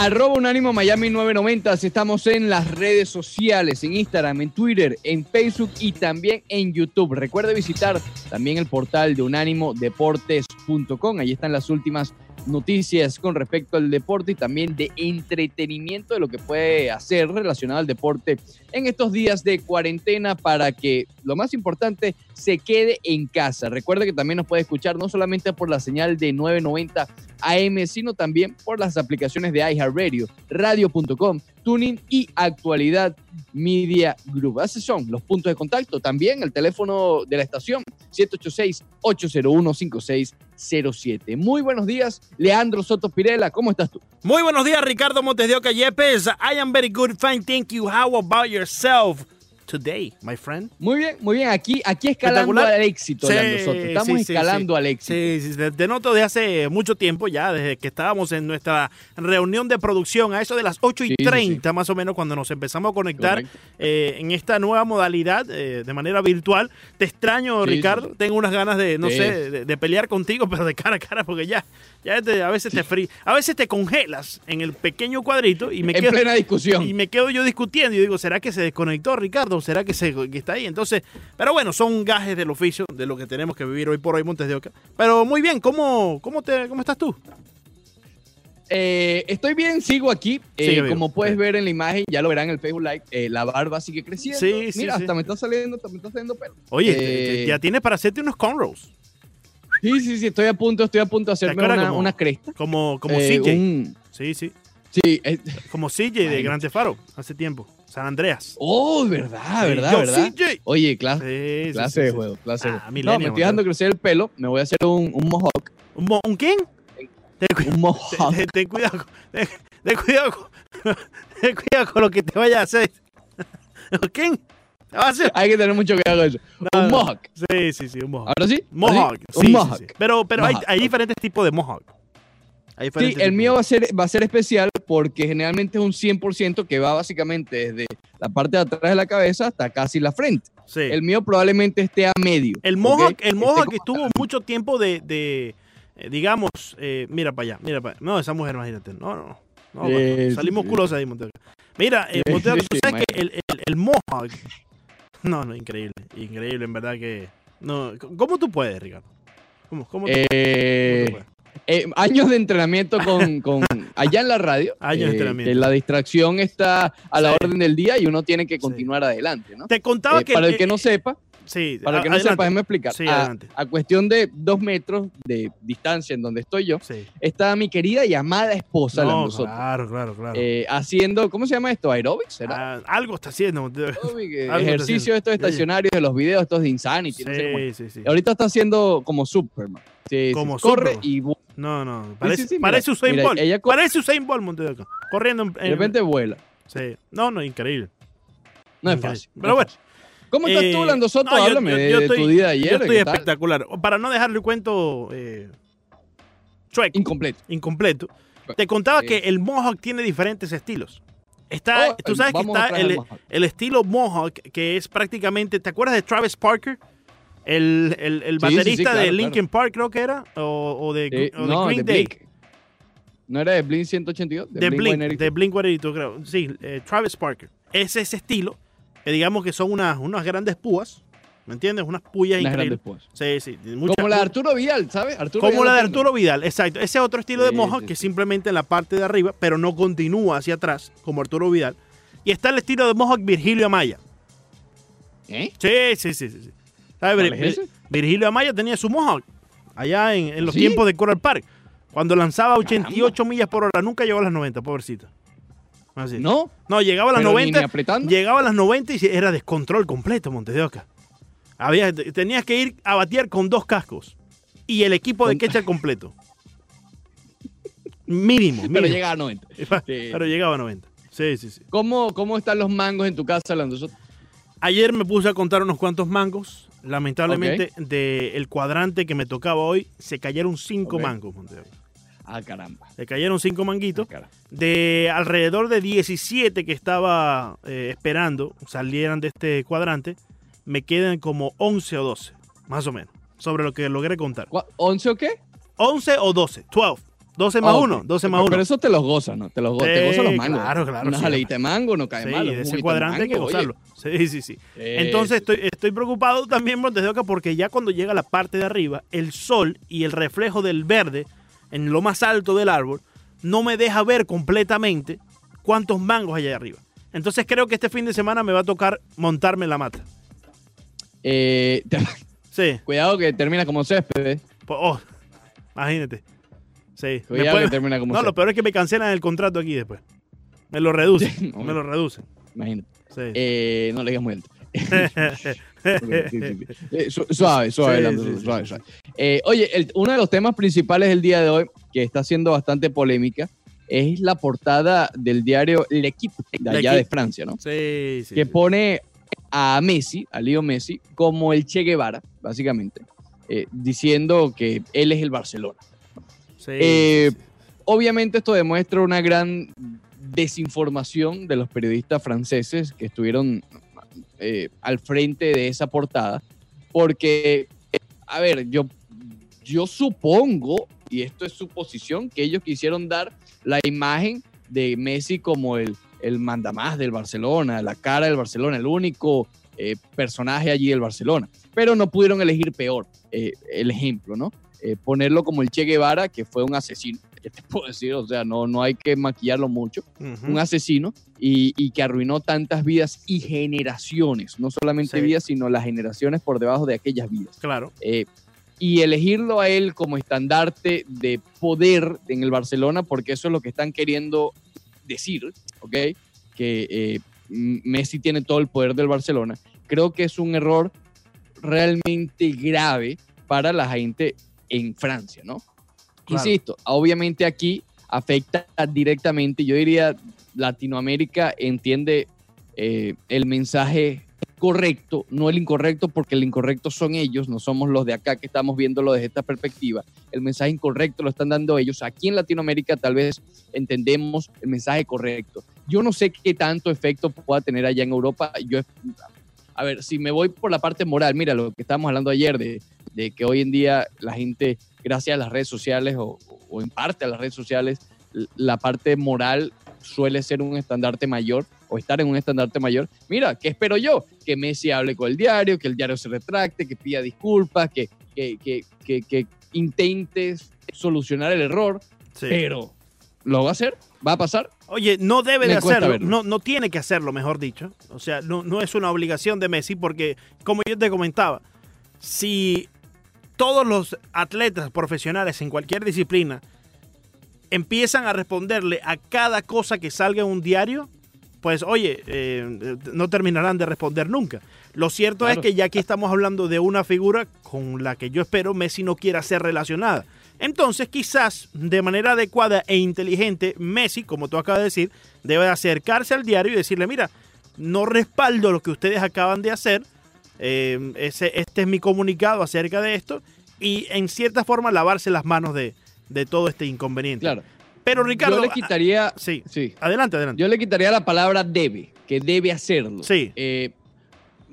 Arroba Unánimo Miami 990. Estamos en las redes sociales, en Instagram, en Twitter, en Facebook y también en YouTube. Recuerde visitar también el portal de unánimodeportes.com. Allí están las últimas noticias con respecto al deporte y también de entretenimiento de lo que puede hacer relacionado al deporte en estos días de cuarentena para que lo más importante se quede en casa. Recuerde que también nos puede escuchar no solamente por la señal de 990 AM, sino también por las aplicaciones de iHeartRadio, radio.com, Tuning y Actualidad Media Group. Esos son los puntos de contacto. También el teléfono de la estación, 786-801-5607. Muy buenos días, Leandro Soto Pirela. ¿Cómo estás tú? Muy buenos días, Ricardo Montes de Oca Yepes. I am very good, fine, thank you. How about yourself? Today, my friend. Muy bien, muy bien. Aquí, aquí escalando al éxito, sí, Estamos escalando al éxito. Sí, sí, de noto de hace mucho tiempo ya, desde que estábamos en nuestra reunión de producción, a eso de las 8 y 30 más o menos, cuando nos empezamos a conectar eh, en esta nueva modalidad eh, de manera virtual. Te extraño, Ricardo. Tengo unas ganas de, no sé, de, pelear contigo, pero de cara a cara, porque ya, ya a veces te frí, a veces te congelas en el pequeño cuadrito y me en plena discusión. Y me quedo yo discutiendo y digo, ¿será que se desconectó Ricardo? Será que, se, está ahí? Entonces, pero bueno, son gajes del oficio, de lo que tenemos que vivir hoy por hoy, Montes de Oca. Pero muy bien, ¿cómo, cómo, te, cómo estás tú? Eh, estoy bien, sigo aquí. Eh, como puedes ver en la imagen, ya lo verán en el Facebook Live, eh, la barba sigue creciendo. Sí, Mira, hasta me está saliendo, hasta me está saliendo pelo. Oye, ya tienes para hacerte unos cornrows. Sí, sí, sí, estoy a punto, estoy a punto de hacerme una, una, cresta. Como, como CJ. Sí, sí. Sí. Como CJ de Grande Faro, hace tiempo. San Andreas. Oh, verdad, verdad, verdad. Oye, clase, clase de juego, clase ah, No, me estoy dejando crecer el pelo, me voy a hacer un, un mohawk. ¿Un, ¿un quién? un mohawk. Ten, cuidado, ten, cuidado, ten cuidado con lo que te vaya a hacer. ¿Quién? Hay que tener mucho cuidado con eso. un mohawk. Sí, sí, sí, un mohawk. ¿Ahora sí? Mohawk. Sí, un mohawk. Sí, Pero, pero Hay, hay, diferentes tipos de mohawk. Sí, el mío va a, ser, va a ser especial porque generalmente es un 100% que va básicamente desde la parte de atrás de la cabeza hasta casi la frente. Sí. El mío probablemente esté a medio. El mohawk, el mohawk estuvo mucho tiempo de, de eh, digamos, eh, mira para allá, mira para allá. No, esa mujer, imagínate. No, no, no. salimos culos ahí, Montego. Mira, eh, Montego, tú sabes que el, el, el mohawk no, no, increíble. Increíble, en verdad que. No, ¿Cómo tú puedes, Ricardo? ¿Cómo, cómo, tú, eh, eh, años de entrenamiento con, con, allá en la radio. Años de eh, entrenamiento. la distracción está a la orden del día y uno tiene que continuar adelante, ¿no? Te contaba que. Para el que no sepa, Sí, para que no sepa, déjame explicar. Sí, a, a, cuestión de dos metros de distancia en donde estoy yo, está mi querida y amada esposa, no, nosotros. Claro, claro, claro. Eh, haciendo, ¿cómo se llama esto? ¿Aerobics? Ah, algo está haciendo. Eh, ejercicio estos estacionarios de los videos, estos de Insanity. Sí, sí, sí. Ahorita está haciendo como Superman. Sí, como corre y no, no. Parece, parece Usain Bolt. Ella parece Usain Bolt, Montedoca. Corriendo en, De repente vuela. Sí. No, no, increíble. No es fácil. Pero bueno. ¿Cómo estás tú, Lando Soto? Háblame de, tu día de ayer. Yo estoy espectacular. Para no dejarle el cuento eh, Incompleto. Incompleto. Te contaba que el Mohawk tiene diferentes estilos. Está, oh, tú sabes que está el, el, estilo Mohawk, que es prácticamente, ¿te acuerdas de Travis Parker? El, el, el baterista de Linkin Park, creo que era, o, de, eh, Green Day. ¿No era de Blink 182? De, Blink, de Blink 182, creo. Sí, eh, Travis Parker. Es ese estilo que digamos que son unas, unas grandes púas. ¿Me entiendes? Unas puyas unas increíbles. Grandes púas. Sí, sí. como la de Arturo Vidal, ¿sabes? como la de Arturo Vidal, exacto. Ese otro estilo de moja que simplemente en la parte de arriba, pero no continúa hacia atrás, como Arturo Vidal. Y está el estilo de Mohawk Virgilio Amaya. ¿Eh? Sí, sí, sí. sí. ¿Sabes? Virgilio Amaya tenía su Mohawk allá en, los tiempos de Coral Park. Cuando lanzaba 88 millas por hora, nunca llegó a las 90, pobrecito. ¿No? No, llegaba a las 90. Llegaba a las 90 y era descontrol completo, Montes de Oca. Había, tenías que ir a batear con dos cascos y el equipo de catcher completo. Mínimo, Pero llegaba a 90. Pero llegaba a 90. Sí, sí, sí. ¿Cómo, cómo están los mangos en tu casa, Lando? Ayer me puse a contar unos cuantos mangos. Lamentablemente, del cuadrante que me tocaba hoy, se cayeron cinco mangos, Montes de Oca. Ah, caramba. Le cayeron cinco manguitos. Ah, de alrededor de 17 que estaba eh, esperando salieran de este cuadrante, me quedan como 11 o 12, más o menos, sobre lo que logré contar. ¿11 o qué? 11 o 12, 12. 12 más 1, 12 más 1. Pero eso te los gozas, ¿no? Te los gozas, te gozas los mangos. Claro, claro. Una jaleita de mango no cae sí, mal. de ese cuadrante hay que gozarlo. Sí, sí, sí. Entonces estoy, estoy preocupado también, Montesioca, porque ya cuando llega la parte de arriba, el sol y el reflejo del verde en lo más alto del árbol no me deja ver completamente cuántos mangos hay allá arriba. Entonces creo que este fin de semana me va a tocar montarme en la mata. Eh, sí. Cuidado que termina como césped. ¿eh? Oh, imagínate. Sí. Cuidado que termina como No, lo peor es que me cancelan el contrato aquí después. Me lo reducen. me lo reducen. Imagínate. Sí. Eh, no le digas muy alto. suave, suave, suave, suave. Eh, oye, uno de los temas principales del día de hoy, que está siendo bastante polémica, es la portada del diario L'Equipe, de allá de Francia, ¿no? Sí, sí. Que pone a Messi, a Leo Messi, como el Che Guevara, básicamente, eh, diciendo que él es el Barcelona. Eh, obviamente esto demuestra una gran desinformación de los periodistas franceses que estuvieron eh, al frente de esa portada, porque, a ver, yo, yo supongo, y esto es suposición, que ellos quisieron dar la imagen de Messi como el, el mandamás del Barcelona, la cara del Barcelona, el único eh, personaje allí del Barcelona. Pero no pudieron elegir peor eh, el ejemplo, ¿no? Eh, ponerlo como el Che Guevara, que fue un asesino, ¿qué te puedo decir? O sea, no, no hay que maquillarlo mucho, un asesino y, que arruinó tantas vidas y generaciones, no solamente vidas, sino las generaciones por debajo de aquellas vidas. Claro. y elegirlo a él como estandarte de poder en el Barcelona, porque eso es lo que están queriendo decir, ¿ok? Que eh, Messi tiene todo el poder del Barcelona. Creo que es un error realmente grave para la gente en Francia, ¿no? Insisto, obviamente aquí afecta directamente, yo diría, Latinoamérica entiende eh, el mensaje correcto, no el incorrecto, porque el incorrecto son ellos, no somos los de acá que estamos viéndolo desde esta perspectiva. El mensaje incorrecto lo están dando ellos. Aquí en Latinoamérica tal vez entendemos el mensaje correcto. Yo no sé qué tanto efecto pueda tener allá en Europa. Yo, a ver, si me voy por la parte moral, mira lo que estábamos hablando ayer de, de que hoy en día la gente, gracias a las redes sociales o, o en parte a las redes sociales, la parte moral suele ser un estandarte mayor o estar en un estandarte mayor. Mira, ¿qué espero yo? Que Messi hable con el diario, que el diario se retracte, que pida disculpas, que, que, que, que, intentes solucionar el error, pero ¿lo va a hacer? ¿Va a pasar? Oye, no debe de hacerlo, no, no tiene que hacerlo, mejor dicho. O sea, no, no es una obligación de Messi porque, como yo te comentaba, si todos los atletas profesionales en cualquier disciplina empiezan a responderle a cada cosa que salga en un diario, pues oye, eh, no terminarán de responder nunca. Lo cierto es que ya aquí estamos hablando de una figura con la que yo espero Messi no quiera ser relacionada. Entonces, quizás de manera adecuada e inteligente, Messi, como tú acabas de decir, debe acercarse al diario y decirle, mira, no respaldo lo que ustedes acaban de hacer, eh, ese, este es mi comunicado acerca de esto, y en cierta forma lavarse las manos de, de todo este inconveniente. Claro. Pero Ricardo. Yo le quitaría. Sí, sí. Adelante, adelante. Yo le quitaría la palabra debe, que debe hacerlo. Sí. Eh,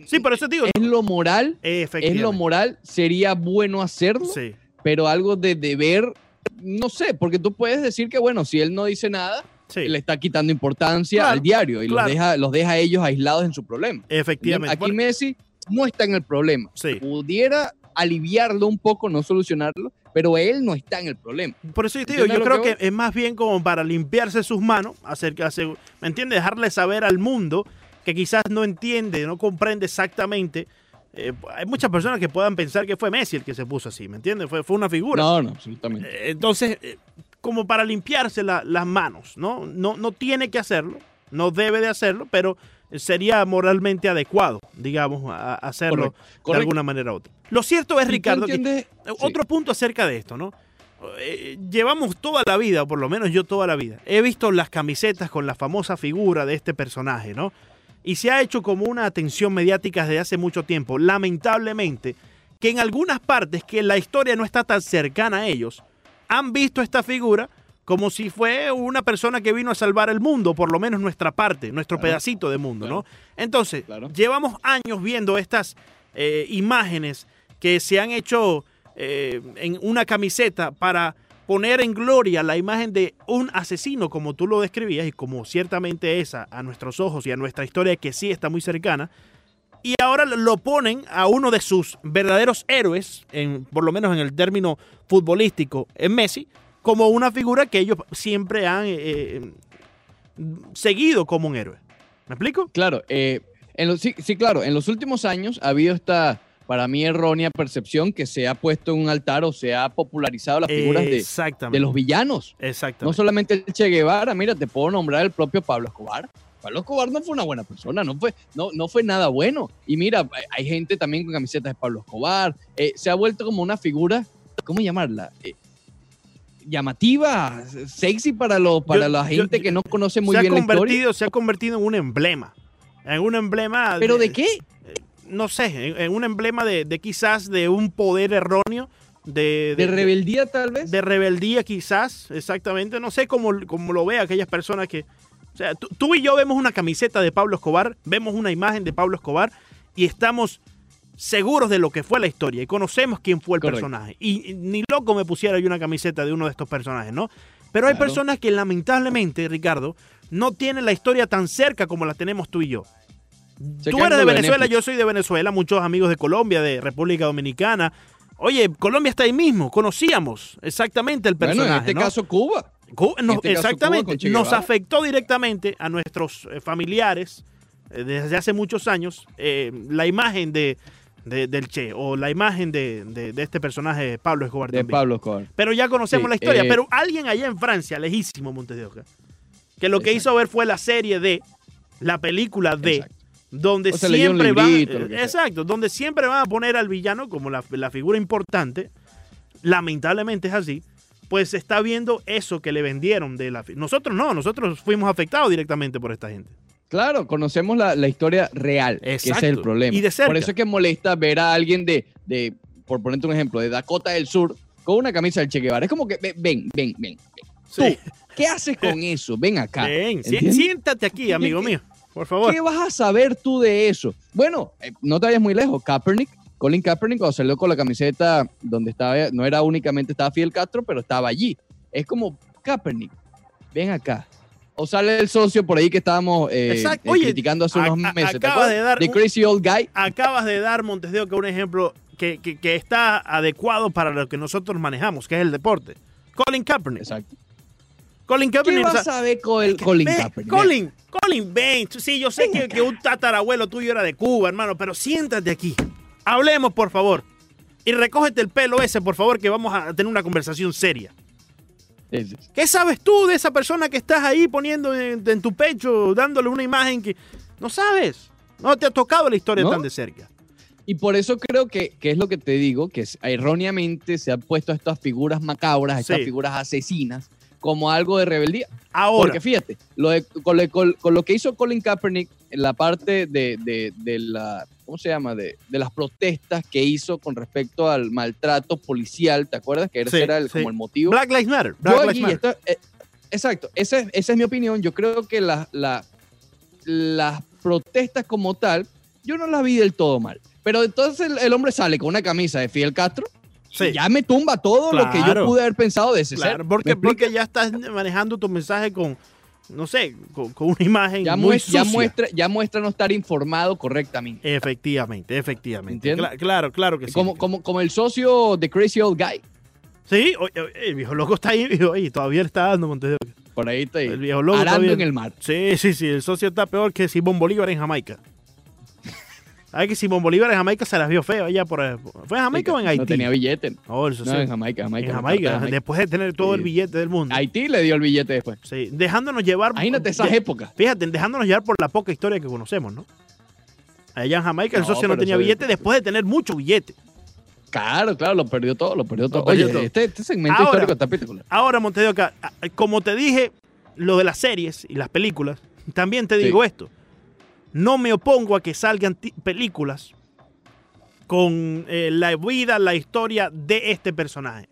sí, por eso digo. Es lo moral. Es lo moral. Sería bueno hacerlo. Sí. Pero algo de deber, no sé, porque tú puedes decir que, bueno, si él no dice nada, le está quitando importancia al diario y los, deja, los deja a ellos aislados en su problema. Efectivamente. Aquí Messi no está en el problema. Sí. Pudiera aliviarlo un poco, no solucionarlo, pero él no está en el problema. Por eso yo te digo, yo creo que, es más bien como para limpiarse sus manos, acercarse, ¿me entiendes? Dejarle saber al mundo que quizás no entiende, no comprende exactamente. Eh, hay muchas personas que puedan pensar que fue Messi el que se puso así, ¿me entiendes? Fue, fue una figura. No, no, absolutamente. Eh, entonces, eh, como para limpiarse las manos, ¿no? ¿no? No tiene que hacerlo, no debe de hacerlo, pero sería moralmente adecuado, digamos, a hacerlo de alguna manera u otra. Lo cierto es, Ricardo, que otro punto acerca de esto, ¿no? Eh, llevamos toda la vida, o por lo menos yo toda la vida, he visto las camisetas con la famosa figura de este personaje, ¿no? Y se ha hecho como una atención mediática desde hace mucho tiempo. Lamentablemente, que en algunas partes que la historia no está tan cercana a ellos, han visto esta figura como si fue una persona que vino a salvar el mundo, por lo menos nuestra parte, nuestro pedacito de mundo, ¿no? Entonces, llevamos años viendo estas eh, imágenes que se han hecho eh, en una camiseta para poner en gloria la imagen de un asesino como tú lo describías y como ciertamente es a, nuestros ojos y a nuestra historia que sí está muy cercana. Y ahora lo ponen a uno de sus verdaderos héroes, en, por lo menos en el término futbolístico, en Messi, como una figura que ellos siempre han eh, eh, seguido como un héroe. ¿Me explico? Claro, eh, en sí, sí, claro, en los últimos años ha habido esta para mí errónea percepción que se ha puesto en un altar o se ha popularizado las figuras de, de, los villanos. Exactamente. No solamente el Che Guevara, mira, te puedo nombrar el propio Pablo Escobar. Pablo Escobar no fue una buena persona, no fue, no, no fue nada bueno. Y mira, hay gente también con camisetas de Pablo Escobar. Eh, se ha vuelto como una figura, ¿cómo llamarla? Eh, llamativa, sexy para, para la gente que no conoce muy bien la historia. Se ha convertido en un emblema. En un emblema. ¿Pero de qué? no sé, en, un emblema de, quizás de un poder erróneo. De, de, rebeldía tal vez. De rebeldía quizás, exactamente. No sé cómo, cómo lo ve aquellas personas que... O sea, tú, y yo vemos una camiseta de Pablo Escobar, vemos una imagen de Pablo Escobar y estamos seguros de lo que fue la historia y conocemos quién fue el personaje. Y, ni loco me pusiera yo una camiseta de uno de estos personajes, ¿no? Pero hay personas que lamentablemente, Ricardo, no tienen la historia tan cerca como la tenemos tú y yo. Tú eres de Venezuela, yo soy de Venezuela, muchos amigos de Colombia, de República Dominicana. Oye, Colombia está ahí mismo, conocíamos exactamente el personaje. Bueno, en este caso Cuba. Este exactamente, nos afectó directamente a nuestros eh, familiares eh, desde hace muchos años eh, la imagen de, del Che o la imagen de, este personaje Pablo Escobar. De Pablo Escobar. Pero ya conocemos la historia. pero alguien allá en Francia, lejísimo Montes de Oca, que lo que hizo ver fue la serie de, la película de, donde siempre va, exacto, donde siempre van a poner al villano como la, figura importante, lamentablemente es así, pues está viendo eso que le vendieron de la nosotros no, nosotros fuimos afectados directamente por esta gente. Claro, conocemos la, historia real, que ese es el problema. Y de Por eso es que molesta ver a alguien de, de, por ponerte un ejemplo, de Dakota del Sur con una camisa del Che Guevara. Es como que, ven, ven, ven. Tú, ¿qué haces con eso? Ven acá. Ven, siéntate aquí, amigo mío. Por favor. ¿Qué vas a saber tú de eso? Bueno, eh, no te vayas muy lejos. Kaepernick, Colin Kaepernick, cuando salió con la camiseta donde estaba, no era únicamente estaba Fidel Castro, pero estaba allí. Es como, Kaepernick, ven acá. O sale el socio por ahí que estábamos eh, eh, criticando hace unos meses. Acabas de dar The Crazy Old Guy. Acabas de dar, Montesdeo, que un ejemplo que, que, está adecuado para lo que nosotros manejamos, que es el deporte. Colin Kaepernick. Exacto. Colin Kaepernick. ¿Qué vas a ver con el Colin Kaepernick? Colin, Colin Bain. Sí, yo sé que, un tatarabuelo tuyo era de Cuba, hermano, pero siéntate aquí. Hablemos, por favor. Y recógete el pelo ese, por favor, que vamos a tener una conversación seria. ¿Qué sabes tú de esa persona que estás ahí poniendo en, tu pecho, dándole una imagen que no sabes? No te ha tocado la historia tan de cerca. Y por eso creo que, que, es lo que te digo, que erróneamente se han puesto estas figuras macabras, estas figuras asesinas, como algo de rebeldía. Ahora. Porque fíjate, lo con, lo que hizo Colin Kaepernick en la parte de, la, ¿cómo se llama? De, las protestas que hizo con respecto al maltrato policial, ¿te acuerdas? Que ese era como el motivo. Black Lives Matter. Eh, exacto, esa, esa, es mi opinión. Yo creo que la, las protestas como tal, yo no las vi del todo mal. Pero entonces el hombre sale con una camisa de Fidel Castro ya me tumba todo lo que yo pude haber pensado de ese ser. Porque, porque ya estás manejando tu mensaje con, no sé, con, una imagen ya muy muestra, Ya muestra, ya muestra no estar informado correctamente. Efectivamente, efectivamente. claro, claro que sí. Como, como, como el socio de Crazy Old Guy. Sí, el viejo loco está ahí y todavía está dando Montes Por ahí está ahí. El viejo loco Arando en el mar. Sí, sí, sí. El socio está peor que Simón Bolívar en Jamaica. Ay, que Simón Bolívar en Jamaica se las vio feo allá por. ¿Fue en Jamaica o en Haití? No tenía billete. Oh, eso no, en Jamaica, Jamaica. En Jamaica, después de tener todo el billete del mundo. Haití le dio el billete después. Sí, dejándonos llevar. Imagínate esas épocas. Fíjate, dejándonos llevar por la poca historia que conocemos, ¿no? Allá en Jamaica el socio no tenía billete después de tener mucho billete. Claro, claro, lo perdió todo, lo perdió todo. Oye, Este, este, segmento histórico está particular. Ahora, Montevideo, como te dije, lo de las series y las películas, también te digo esto. No me opongo a que salgan películas con eh, la vida, la historia de este personaje.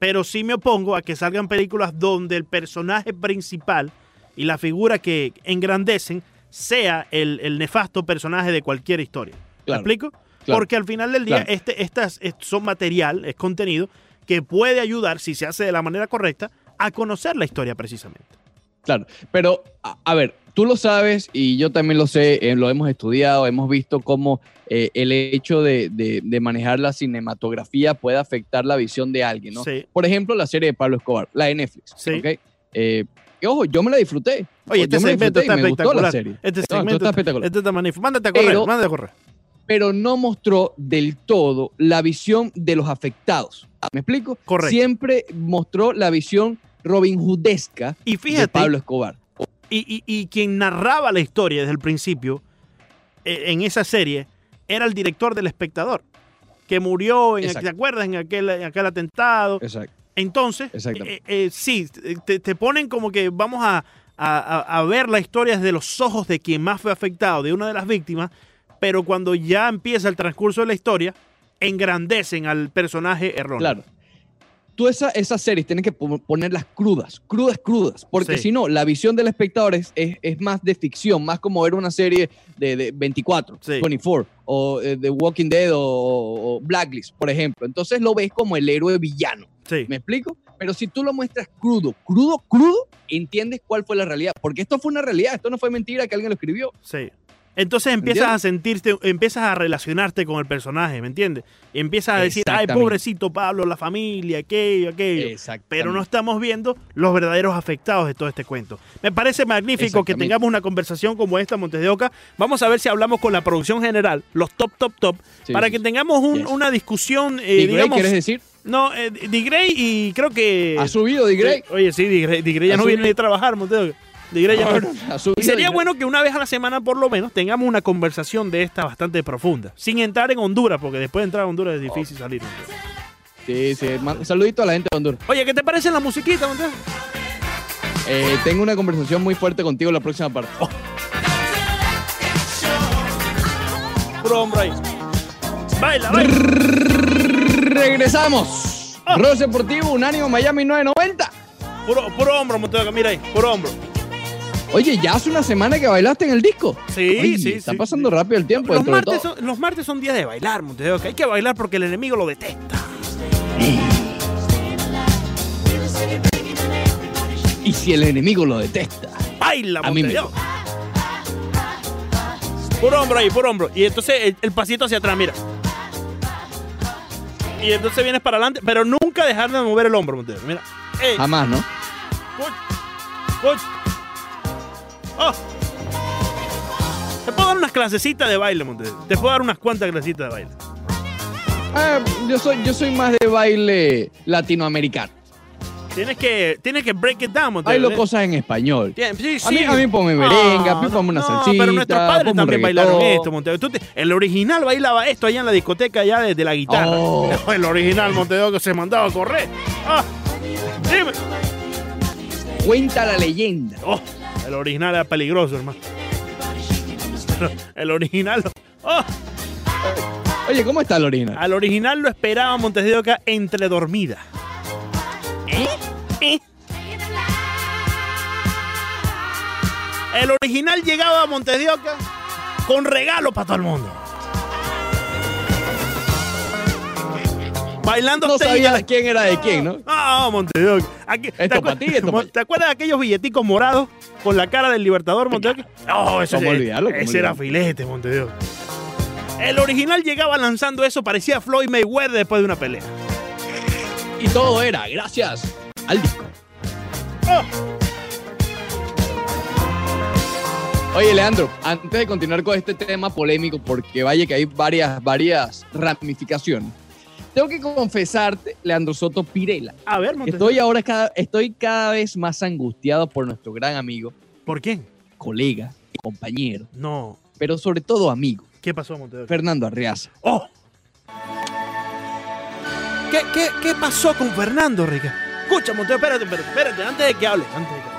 Pero sí me opongo a que salgan películas donde el personaje principal y la figura que engrandecen sea el, nefasto personaje de cualquier historia. ¿Me explico? Porque al final del día este, estas son material, es contenido que puede ayudar, si se hace de la manera correcta, a conocer la historia precisamente. Claro, pero a, ver, tú lo sabes y yo también lo sé, eh, lo hemos estudiado, hemos visto cómo eh, el hecho de, manejar la cinematografía puede afectar la visión de alguien, ¿no? Por ejemplo, la serie de Pablo Escobar, la de Netflix, sí. Eh, ojo, yo me la disfruté. Oye, este segmento está espectacular. Este segmento está espectacular. Este está magnífico. Mándate a correr, mándate a correr. Pero no mostró del todo la visión de los afectados. ¿Me explico? Correcto. Siempre mostró la visión Robin Hoodesca y fíjate, de Pablo Escobar. Y, quien narraba la historia desde el principio e, en esa serie era el director del espectador, que murió, en, ¿te acuerdas? En aquel, aquel atentado. Exacto. Entonces, eh, eh, sí, te, ponen como que vamos a, a, ver la historia desde los ojos de quien más fue afectado, de una de las víctimas, pero cuando ya empieza el transcurso de la historia, engrandecen al personaje erróneo. Claro tú esa, esas series tienes que ponerlas crudas, crudas, crudas, porque si no, la visión del espectador es, es, más de ficción, más como ver una serie de, de 24, 24, o eh, de Walking Dead o, Blacklist, por ejemplo. Entonces lo ves como el héroe villano. ¿Me explico? Pero si tú lo muestras crudo, crudo, crudo, entiendes cuál fue la realidad. Porque esto fue una realidad, esto no fue mentira que alguien lo escribió. Sí. Entonces empiezas a sentirte, empiezas a relacionarte con el personaje, ¿me entiendes? Y empiezas a decir, ay, pobrecito Pablo, la familia, aquello, aquello. Pero no estamos viendo los verdaderos afectados de todo este cuento. Me parece magnífico que tengamos una conversación como esta, Montes de Oca. Vamos a ver si hablamos con la producción general, los top, top, top, para que tengamos una discusión, eh, digamos... ¿Quieres decir? No, eh, Digrey y creo que... ¿Ha subido Digrey? Oye, sí, Digrey, ya no viene a trabajar, Montes de Oca y sería bueno que una vez a la semana por lo menos tengamos una conversación de esta bastante profunda, sin entrar en Honduras, porque después de entrar a Honduras es difícil salir. Sí, sí, saludito a la gente de Honduras. Oye, ¿qué te parece la musiquita, Montero? Eh, tengo una conversación muy fuerte contigo en la próxima parte. Oh. ahí. Baila, baila. Regresamos. Oh. Rose Deportivo, Unánimo Miami 990. Puro, puro hombro, Montero, mira ahí, puro hombro. Oye, ya hace una semana que bailaste en el disco. Sí, sí. Está pasando rápido el tiempo. Los martes, Son, los martes son días de bailar, Monteo. hay que bailar porque el enemigo lo detesta. Y si el enemigo lo detesta. Baila, Monteo. Por hombro ahí, por hombro. Y entonces el, pasito hacia atrás, mira. Y entonces vienes para adelante, pero nunca dejar de mover el hombro. Mira. Jamás, ¿no? Oh. Te puedo dar unas clasecitas de baile, Monte. Te puedo dar unas cuantas clasecitas de baile. Ah, yo, soy, yo soy más de baile latinoamericano. Tienes que, tienes que break it down, Monte. Bailo cosas en español. Sí, sí. A mí, a mí ponme merenga, a mí ponme una no, Pero nuestros padres también bailaron esto, Monte. el original bailaba esto allá en la discoteca ya desde la guitarra. Oh. El original, Monte que se mandaba a correr. Ah, dime. Cuenta la leyenda. Oh. El original era peligroso, hermano. El original. ¡Oh! Oye, ¿cómo está el original? Al original lo esperaba Montes de Oca entre dormida. ¿Eh? ¿Eh? El original llegaba a Montes de Oca con regalo para todo el mundo. Bailando No sabías quién era de quién, ¿no? Ah, Montevideo. esto para ti, esto ¿Te acuerdas de aquellos billeticos morados con la cara del Libertador, Montevideo? No, eso ese era filete, Montevideo. El original llegaba lanzando eso, parecía Floyd Mayweather después de una pelea. Y todo era gracias al disco. Oh. Oye, Leandro, antes de continuar con este tema polémico, porque vaya que hay varias, varias ramificaciones. Tengo que confesarte, Leandro Soto Pirela. A ver, Estoy ahora cada, estoy cada vez más angustiado por nuestro gran amigo. ¿Por qué? Colega, compañero. No. Pero sobre todo amigo. ¿Qué pasó, Montero? Fernando Arriaza. ¡Oh! ¿Qué, qué, qué pasó con Fernando, Rica? Escucha, Montero, espérate, espérate, espérate, antes de que hable, antes de que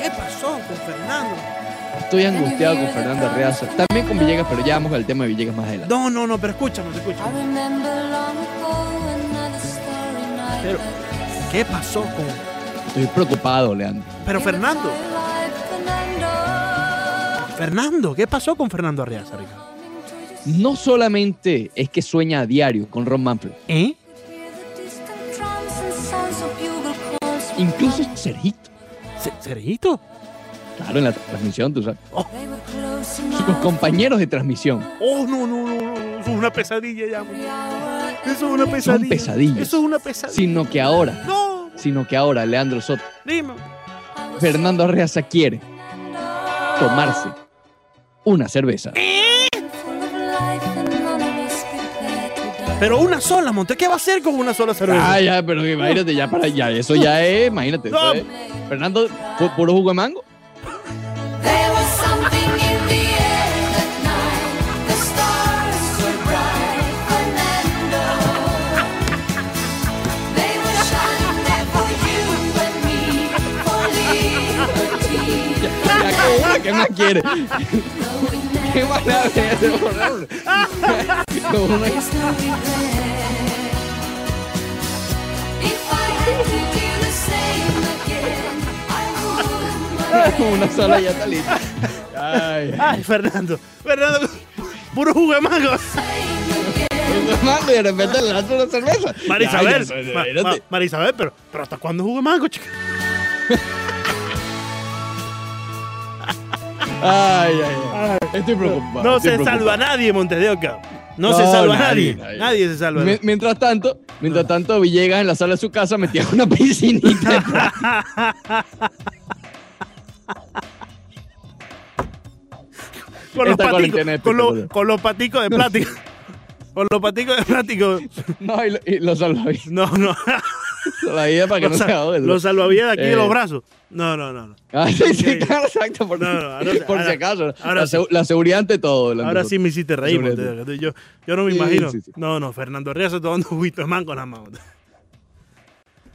¿Qué pasó con Fernando? Estoy angustiado con Fernando Reaza. También con Villegas, pero ya vamos al tema de Villegas más adelante. No, no, no, pero escúchame, escúchame. Pero, ¿qué pasó con...? Estoy preocupado, Leandro. Pero Fernando... Fernando, ¿qué pasó con Fernando Arriaza, Ricardo? no solamente es que sueña a diario con Ron Manfred, ¿Eh? incluso Sergito. ¿Se- ¿Sergito? Claro, en la transmisión, tú sabes. Sus compañeros de transmisión Oh, no, no, no, no. Eso es una pesadilla ya. Eso es una pesadilla. pesadillas. Eso es una pesadilla. sino que ahora, No, sino que ahora Leandro Soto, dime. Fernando Arreaza quiere tomarse una cerveza. Pero una sola, Monte. ¿Qué va a hacer con una sola cerveza? Ah, ya, pero imagínate, ya para allá, eso ya es, imagínate. eso No. es. Fernando, pu- puro jugo de mango. ¿Qué, más quiere? ¿Qué más le Una sola ya está lista. Ay, Ay, Fernando. Fernando. Puro de mango. y de repente le das una cerveza. Marisabel. Ma- Marisabel, pero, pero ¿hasta cuándo jugo de mango, chica? Ay, ay, ay. Estoy preocupado. No estoy se preocupado. salva nadie, Montes de Oca. No, se salva nadie, nadie. nadie. Se salva. Mi- Mientras tanto, mientras tanto, Villegas en la sala de su casa metía una piscinita. con, los paticos, con, espectacular. con los paticos de plástico. con los paticos de plástico. no, y, lo- y los salvavidas. No, no. Salvavidas para que no Los, se sal- ahogue. los salvavidas de aquí de Eh. los brazos. No, no, no. no. Ah, sí, sí, claro, exacto. Por, No, no, ahora por ahora- si acaso. ahora la, seguridad ante todo. Ahora sí me hiciste reír, de. Yo, yo no me Sí, imagino. sí. No, no, Fernando Arriaza tomando juguito de mango nada más. Montes.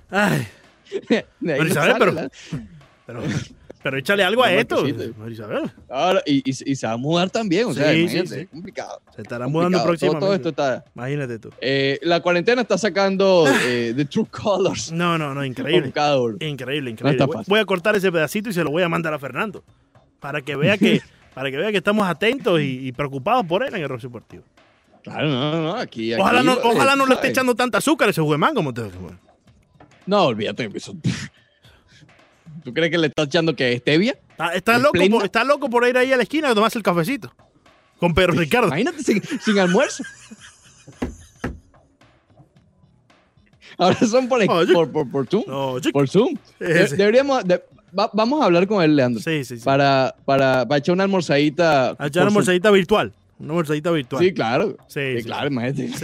Ay, De no pero- la- pero, pero échale algo a esto. Ahora, y, y, y se va a mudar también, o sea, Sí, sí, imagínate, sí. es complicado. Se estará mudando próximamente. Todo, todo esto está... Imagínate tú. Eh, la cuarentena está sacando eh, The True Colors No, no, no, increíble. Increíble, No increíble. Voy- a cortar ese pedacito y se lo voy a mandar a Fernando. Para que vea que, para que vea que estamos atentos y, y preocupados por él en el rock deportivo. Claro, no, no, aquí... Ojalá aquí, no, eh, ojalá no le esté echando tanta azúcar ese jugo de mango, Montes. No, olvídate. Eso... ¿Tú crees que le está echando que stevia? Está, está loco, por, está loco por ir ahí a la esquina a tomarse el cafecito. Con Pedro Ricardo. Imagínate sin, sin almuerzo. Ahora son por, por, por, por Zoom. No. Por Zoom. De- deberíamos... de- va- vamos a hablar con él, Leandro. Sí, sí, sí. Para, para, para echar una almorzadita. A echar una Zoom. almorzadita virtual. Una almorzadita virtual. Sí, claro. Sí, claro, imagínate. Sí.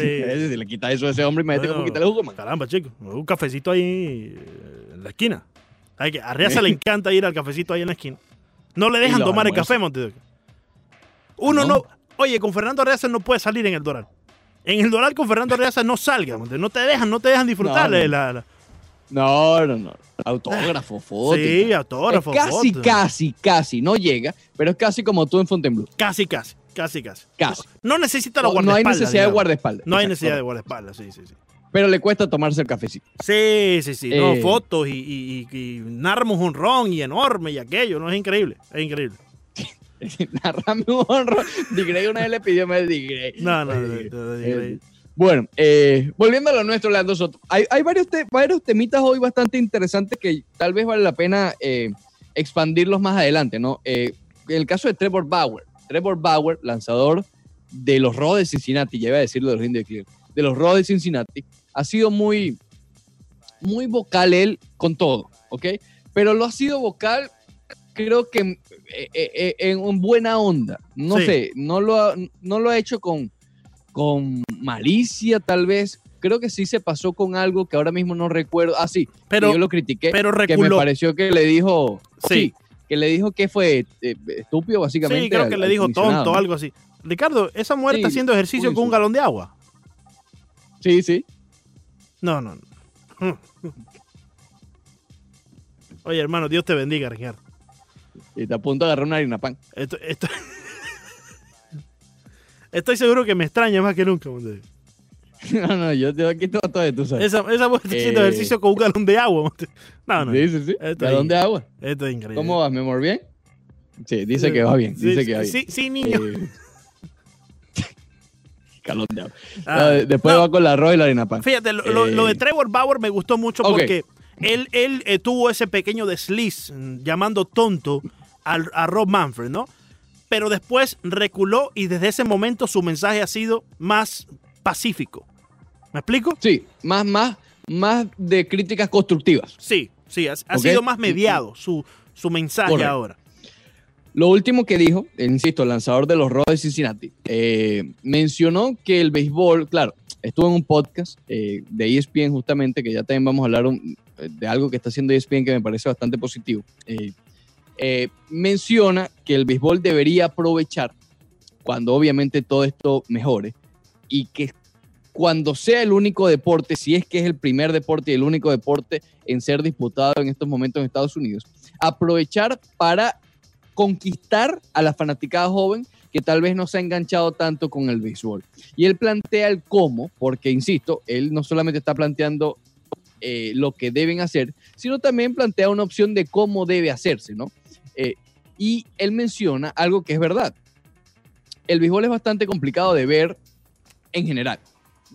Si le quitas eso a ese hombre, imagínate Bueno, cómo quitarle jugo, man. Caramba, chico. Un cafecito ahí eh, en la esquina. Hay que, a Arriaza le encanta ir al cafecito ahí en la esquina. No le dejan tomar el café, Oca. Uno no. No. Oye, con Fernando Arriaza no puede salir en el Doral. En el Doral con Fernando Arriaza no salga, Montes. No te dejan, no te dejan disfrutar No, no. de la, la- No, no, no. Autógrafo, foto. Sí, autógrafo, Es casi, foto. casi, casi. No llega, pero es casi como tú en Fontainebleau. Casi, casi, casi, casi. Casi. No necesita la No, no hay guardaespaldas. necesidad de guardaespaldas. No hay necesidad de guardaespaldas, sí, sí, sí. Pero le cuesta tomarse el cafecito. Sí, sí, sí. No, Eh. fotos y, y, y, y narramos un ron y enorme y aquello, ¿no? Es increíble, es increíble. Narrame un honro. Digrey una vez le pidió más Digrey. No, no, no, Eh, no, no, eh, Bueno, eh, volviendo a lo nuestro, Leandro Soto. Hay, hay varios, te- varios temitas hoy bastante interesantes que tal vez vale la pena eh, expandirlos más adelante, ¿no? Eh, en el caso de Trevor Bauer. Trevor Bauer, lanzador de los Rojos de Cincinnati, ya iba a decirlo de los Indios de Cleveland, de los Rojos de Cincinnati, ha sido muy, muy vocal él con todo, ¿ok? Pero lo ha sido vocal, creo que eh, eh, eh, en buena onda. No Sí. sé, no lo ha, no lo ha hecho con, con malicia, tal vez. Creo que sí se pasó con algo que ahora mismo no recuerdo. Ah, sí, Pero, yo lo critiqué. pero que me pareció que le dijo. Sí. Sí. que le dijo que fue eh, estúpido, básicamente. Sí, creo al- que le dijo tonto algo así. Ricardo, esa mujer está haciendo ejercicio con un galón de agua. Sí, sí. No, no, no. Oye, hermano, Dios te bendiga, Ricardo. Y está a punto de agarrar una harina pan. Esto- esto- Estoy seguro que me extraña más que nunca. Monte. no, no, yo, yo aquí todo, todo, tú sabes. Esa, esa mujer está haciendo Eh. ejercicio con un galón de agua. Monte. No, no. Sí, sí, sí. Esto ¿De agua? Esto es increíble. ¿Cómo vas, mi amor? ¿Bien? Sí, dice que va bien. Dice sí, que va bien. Sí, sí, niño. Eh, Ah, después va con la arroz y la harina pan. Fíjate, lo, de eh, Trevor Bauer me gustó mucho porque él, él eh, tuvo ese pequeño desliz mm, llamando tonto a Rob Manfred, ¿no? Pero después reculó y desde ese momento su mensaje ha sido más pacífico. ¿Me explico? Sí, más, más, más de críticas constructivas. Sí, sí, ha, sido más mediado su, su mensaje ahora. Lo último que dijo, insisto, el lanzador de los Rojos de Cincinnati, eh, mencionó que el béisbol, claro, estuvo en un podcast eh, de ESPN justamente, que ya también vamos a hablar de algo que está haciendo ESPN que me parece bastante positivo. Eh, menciona que el béisbol debería aprovechar cuando obviamente todo esto mejore y que cuando sea el único deporte, si es que es el primer deporte y el único deporte en ser disputado en estos momentos en Estados Unidos, aprovechar para conquistar a la fanaticada joven que tal vez no se ha enganchado tanto con el béisbol. Y él plantea el cómo, porque, insisto, él no solamente está planteando eh, lo que deben hacer, sino también plantea una opción de cómo debe hacerse, ¿no? Eh, y él menciona algo que es verdad. El béisbol es bastante complicado de ver en general.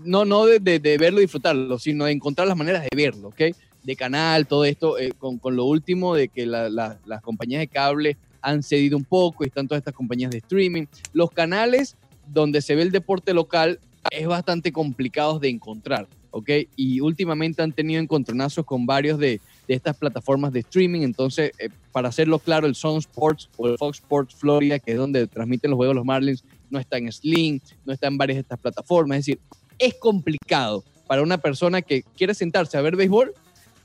No, no de, verlo y disfrutarlo, sino de encontrar las maneras de verlo, ¿ok? De canal, todo esto, eh, con, lo último de que las compañías de cable han cedido un poco y están todas estas compañías de streaming. Los canales donde se ve el deporte local es bastante complicado de encontrar, ¿ok? Y últimamente han tenido encontronazos con varios de, estas plataformas de streaming. Entonces, eh, para hacerlo claro, el Sun Sports o el Fox Sports Florida, que es donde transmiten los juegos los Marlins, no está en Sling, no está en varias de estas plataformas. Es decir, es complicado para una persona que quiere sentarse a ver béisbol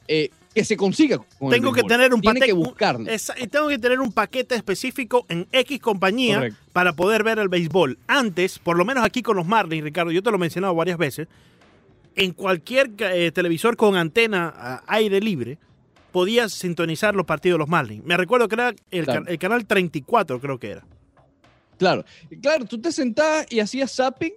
eh, que se consiga. tengo que tener un paquete. que buscarlo. y tengo que tener un paquete específico en X compañía para poder ver el béisbol. Antes, por lo menos aquí con los Marlins, Ricardo, yo te lo he mencionado varias veces, en cualquier eh, televisor con antena a aire libre, podías sintonizar los partidos de los Marlins. Me recuerdo que era el, el canal 34, creo que era. Claro, claro, tú te sentabas y hacías zapping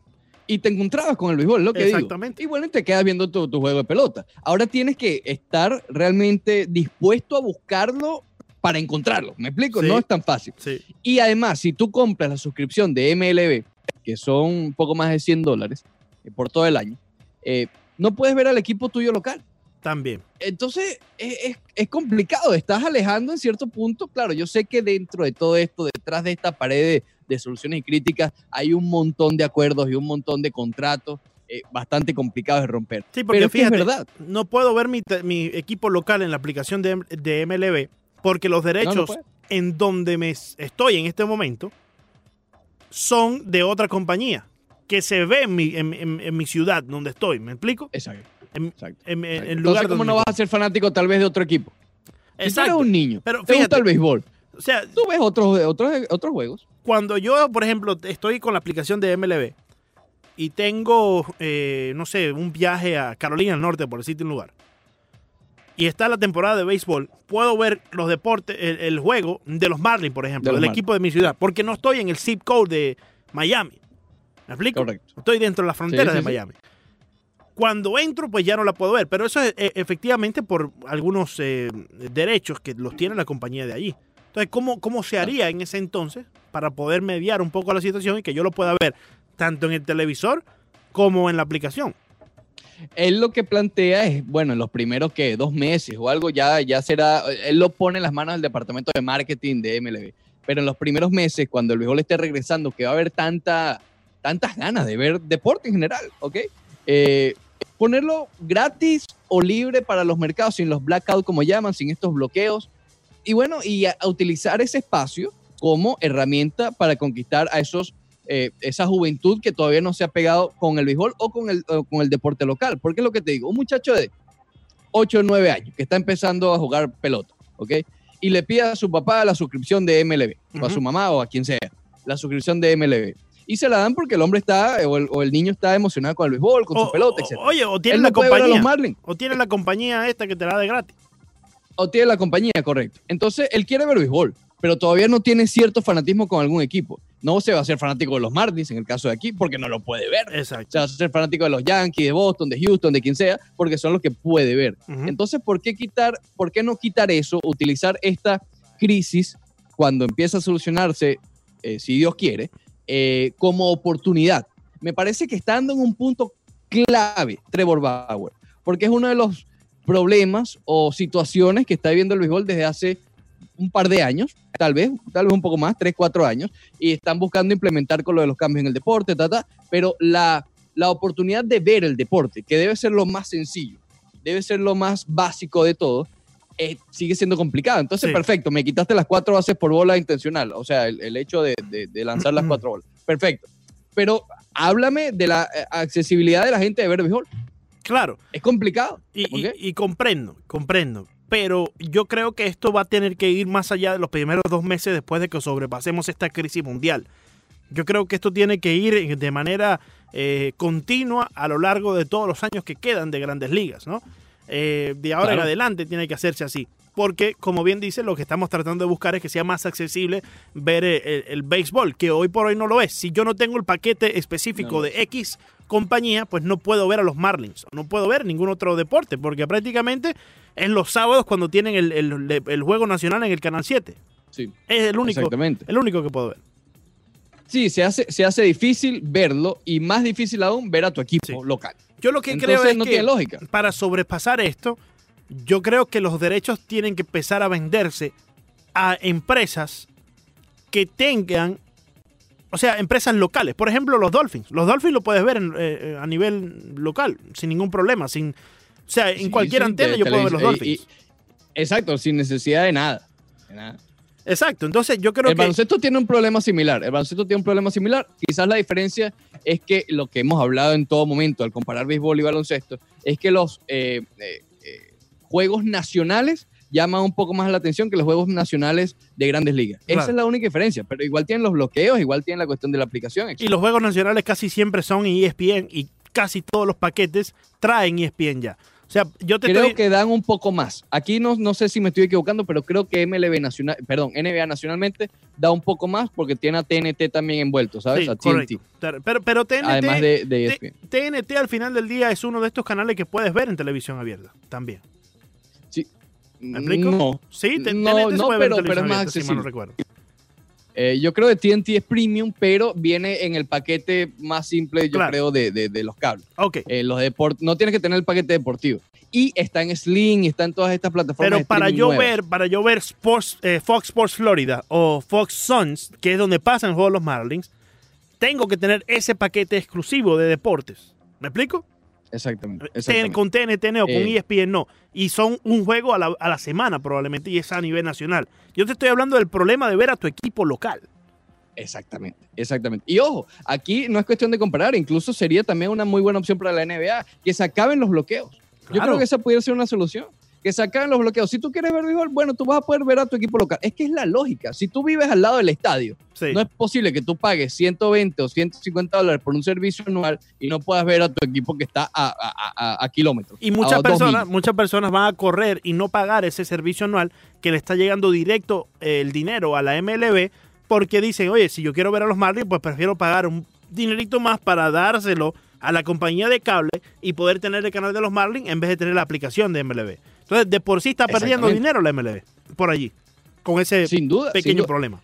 y te encontrabas con el béisbol, lo que Exactamente. Digo. Y bueno, te quedas viendo tu, juego de pelota. Ahora tienes que estar realmente dispuesto a buscarlo para encontrarlo. ¿Me explico? No es tan fácil. Y además, si tú compras la suscripción de MLB, que son un poco más de 100 dólares eh, por todo el año, eh, no puedes ver al equipo tuyo local. También. Entonces, es, es, complicado. Estás alejando en cierto punto. Claro, yo sé que dentro de todo esto, detrás de esta pared de de soluciones y críticas, hay un montón de acuerdos y un montón de contratos eh, bastante complicados de romper. Sí, porque Pero es verdad. no puedo ver mi, equipo local en la aplicación de, de MLB porque los derechos en donde me estoy en este momento son de otra compañía que se ve en mi, en, mi ciudad donde estoy. ¿Me explico? Exacto. En, exacto. lugar ¿cómo no vas a ser fanático tal vez de otro equipo? Exacto. Si tú eres un niño, Pero te gusta el béisbol. O sea, tú ves otros, otros, otros juegos cuando yo, por ejemplo, estoy con la aplicación de MLB y tengo, eh, no sé, un viaje a Carolina del Norte, por decirte un lugar, y está la temporada de béisbol, puedo ver los deportes, el, juego de los Marlins, por ejemplo, del equipo de mi ciudad, porque no estoy en el zip code de Miami. ¿Me explico? Correcto. Estoy dentro de la frontera de Miami. Cuando entro, pues ya no la puedo ver, pero eso es eh, efectivamente por algunos eh, derechos que los tiene la compañía de allí. Entonces, ¿cómo, ¿cómo se haría en ese entonces para poder mediar un poco la situación y que yo lo pueda ver tanto en el televisor como en la aplicación? Él lo que plantea es, bueno, en los primeros que dos meses o algo ya, ya será, él lo pone en las manos del departamento de marketing de MLB, pero en los primeros meses, cuando el béisbol esté regresando, que va a haber tanta, tantas ganas de ver deporte en general, ¿ok? Eh, ponerlo gratis o libre para los mercados, sin los blackouts como llaman, sin estos bloqueos, y bueno, y a, utilizar ese espacio como herramienta para conquistar a esos eh, esa juventud que todavía no se ha pegado con el béisbol o con el, con el deporte local. Porque es lo que te digo, un muchacho de 8 o 9 años que está empezando a jugar pelota, ¿ok? Y le pide a su papá la suscripción de MLB, o a su mamá o a quien sea, la suscripción de MLB. Y se la dan porque el hombre está, o el, niño está emocionado con el béisbol, con su pelota, etc. Oye, o tiene la compañía. O tiene la compañía esta que te la da de gratis o tiene la compañía, correcto. Entonces, él quiere ver béisbol, pero todavía no tiene cierto fanatismo con algún equipo. No se va a ser fanático de los Martins en el caso de aquí, porque no lo puede ver. Exacto. Se va a ser fanático de los Yankees, de Boston, de Houston, de quien sea, porque son los que puede ver. Entonces, ¿por qué quitar, por qué no quitar eso, utilizar esta crisis cuando empieza a solucionarse, eh, si Dios quiere, eh, como oportunidad me parece que está dando en un punto clave Trevor Bauer, porque es uno de los problemas o situaciones que está viviendo el béisbol desde hace un par de años, tal vez, tal vez un poco más, tres, cuatro años, y están buscando implementar con lo de los cambios en el deporte, ta, pero la, la oportunidad de ver el deporte, que debe ser lo más sencillo, debe ser lo más básico de todo, eh, sigue siendo complicado. Entonces, perfecto, me quitaste las cuatro bases por bola intencional, o sea, el, hecho de, lanzar las cuatro bolas. Perfecto. Pero háblame de la eh, accesibilidad de la gente de ver béisbol. Claro. Es complicado. Y, comprendo, comprendo. Pero yo creo que esto va a tener que ir más allá de los primeros dos meses después de que sobrepasemos esta crisis mundial. Yo creo que esto tiene que ir de manera eh, continua a lo largo de todos los años que quedan de grandes ligas, ¿no? Eh, de ahora en adelante tiene que hacerse así. Porque, como bien dice, lo que estamos tratando de buscar es que sea más accesible ver eh, el, béisbol, que hoy por hoy no lo es. Si yo no tengo el paquete específico de X compañía, pues no puedo ver a los Marlins, no puedo ver ningún otro deporte, porque prácticamente es los sábados cuando tienen el, juego nacional en el Canal 7. Sí, es el único, el único que puedo ver. Sí, se hace, se hace difícil verlo y más difícil aún ver a tu equipo local. Yo lo que creo es que lógica. para sobrepasar esto, yo creo que los derechos tienen que empezar a venderse a empresas que tengan, o sea, empresas locales. Por ejemplo, los Dolphins. Los Dolphins lo puedes ver eh, a nivel local, sin ningún problema. Sin, o sea, en cualquier antena yo puedo ver los Dolphins. exacto, sin necesidad de nada. De nada. Exacto, entonces yo creo que... El baloncesto tiene un problema similar, el baloncesto tiene un problema similar, quizás la diferencia es que lo que hemos hablado en todo momento al comparar béisbol y baloncesto, es que los eh, eh, eh, juegos nacionales llaman un poco más la atención que los juegos nacionales de grandes ligas. Esa es la única diferencia, pero igual tienen los bloqueos, igual tienen la cuestión de la aplicación. Y los juegos nacionales casi siempre son ESPN y casi todos los paquetes traen ESPN ya. O sea, yo te creo que dan un poco más. Aquí no, no sé si me estoy equivocando, pero creo que MLB nacional, perdón, NBA nacionalmente da un poco más porque tiene a TNT también envuelto, ¿sabes? a TNT. Pero, pero TNT, Además de, TNT al final del día es uno de estos canales que puedes ver en televisión abierta también. Sí. ¿Me explico? No. Sí, TNT no, no, pero, pero es más accesible. recuerdo. Eh, yo creo que TNT es premium, pero viene en el paquete más simple, yo creo, de, de, los cables. Ok. Eh, los no tienes que tener el paquete deportivo. Y está en Sling, está en todas estas plataformas. Pero para yo ver, para yo ver Sports, eh, Fox Sports Florida o Fox Suns, que es donde pasan el juego de los Marlins, tengo que tener ese paquete exclusivo de deportes. ¿Me explico? Exactamente. Con TNT o con ESPN e no. Y son un juego a la, semana probablemente y es a nivel nacional. Yo te estoy hablando del problema de ver a tu equipo local. Exactamente, exactamente. Y ojo, aquí no es cuestión de comparar, incluso sería también una muy buena opción para la NBA que se acaben los bloqueos. Yo creo que esa pudiera ser una solución que sacan los bloqueos. Si tú quieres ver béisbol, bueno, tú vas a poder ver a tu equipo local. Es que es la lógica. Si tú vives al lado del estadio, no es posible que tú pagues 120 o 150 dólares por un servicio anual y no puedas ver a tu equipo que está a, kilómetros. Y muchas personas, muchas personas van a correr y no pagar ese servicio anual que le está llegando directo eh, el dinero a la MLB porque dicen, oye, si yo quiero ver a los Marlins, pues prefiero pagar un dinerito más para dárselo a la compañía de cable y poder tener el canal de los Marlins en vez de tener la aplicación de MLB. Entonces, de por sí está perdiendo dinero la MLB por allí, con ese sin duda, pequeño problema.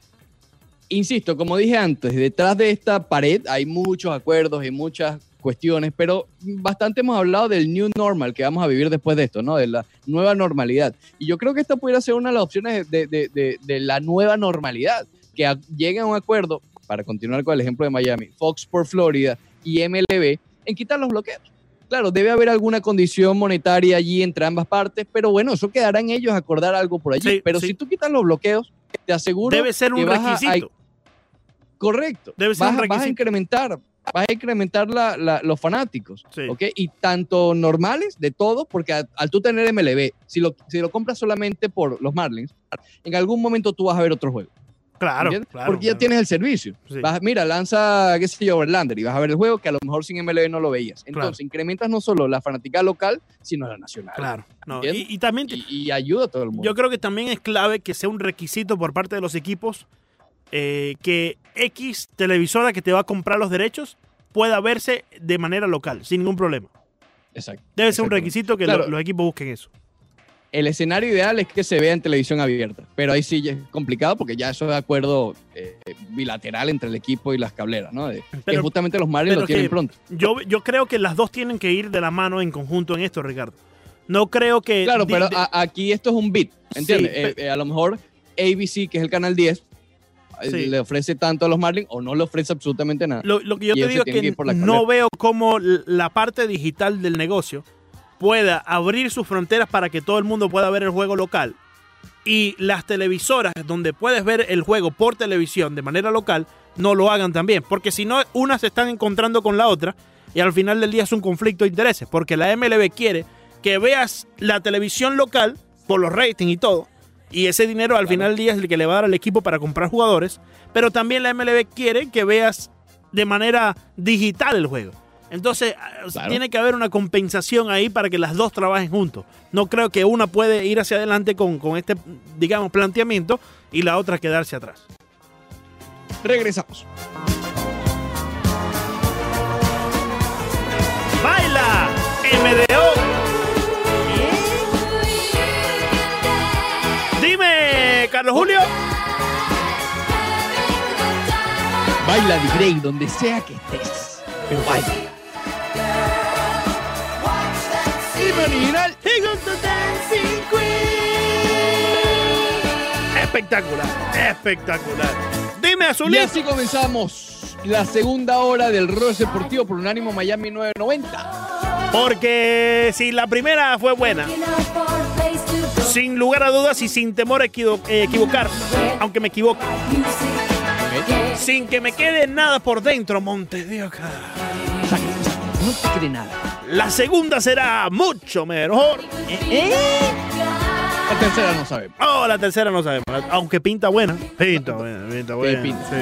Insisto, como dije antes, detrás de esta pared hay muchos acuerdos y muchas cuestiones, pero bastante hemos hablado del new normal que vamos a vivir después de esto, ¿no? De la nueva normalidad. Y yo creo que esta pudiera ser una de las opciones de, de la nueva normalidad, que lleguen a un acuerdo, para continuar con el ejemplo de Miami, Fox por Florida y MLB, en quitar los bloqueos. Claro, debe haber alguna condición monetaria allí entre ambas partes, pero bueno, eso quedará en ellos acordar algo por allí. pero si tú quitas los bloqueos, te aseguro debe ser un requisito. correcto. Debe ser vas, un requisito. Vas a incrementar, vas a incrementar los fanáticos, Y tanto normales de todos, porque al, tú tener MLB, si lo, si lo compras solamente por los Marlins, en algún momento tú vas a ver otro juego. Claro, Porque ya tienes el servicio. mira, lanza, qué sé yo, Overlander y vas a ver el juego que a lo mejor sin MLB no lo veías. Entonces, incrementas no solo la fanática local, sino la nacional. Claro. y, también y, ayuda a todo el mundo. Yo creo que también es clave que sea un requisito por parte de los equipos eh, que X televisora que te va a comprar los derechos pueda verse de manera local, sin ningún problema. Exacto. Debe ser un requisito que los equipos busquen eso. El escenario ideal es que se vea en televisión abierta, pero ahí sí es complicado porque ya eso es de acuerdo eh, bilateral entre el equipo y las cableras, ¿no? De- que justamente los Marlins lo tienen pronto. Yo, yo creo que las dos tienen que ir de la mano en conjunto en esto, Ricardo. No creo que. Claro, pero a- aquí esto es un bit, ¿entiendes? Sí, Eh, eh, a lo mejor ABC, que es el canal 10, eh, Sí. le ofrece tanto a los Marlins o no le ofrece absolutamente nada. Lo, lo que yo Y te digo es que que no veo cómo la parte digital del negocio pueda abrir sus fronteras para que todo el mundo pueda ver el juego local y las televisoras donde puedes ver el juego por televisión de manera local no lo hagan también, porque si no unas se están encontrando con la otra y al final del día es un conflicto de intereses, porque la MLB quiere que veas la televisión local por los ratings y todo, y ese dinero al final del día es el que le va a dar al equipo para comprar jugadores, pero también la MLB quiere que veas de manera digital el juego. Entonces, Claro. tiene que haber una compensación ahí para que las dos trabajen juntos. No creo que una puede ir hacia adelante con, con este, digamos, planteamiento y la otra quedarse atrás. Regresamos. ¡Baila! MDO. Dime, Carlos Julio. Baila de Grey donde sea que estés. Pero baila. Himno original. Espectacular, espectacular. Dime, Y Azulito. así comenzamos la segunda hora del Rolls Deportivo por Unánimo Miami 990. Porque si la primera fue buena, sin lugar a dudas y sin temor a eh, equivocar, aunque me equivoque, sin que me quede nada por dentro, Montes de Oca. No te cree nada. La segunda será mucho mejor. La tercera no sabemos. Oh, la tercera no sabemos, aunque pinta buena. Pinta buena, pinta buena. pinta. sí.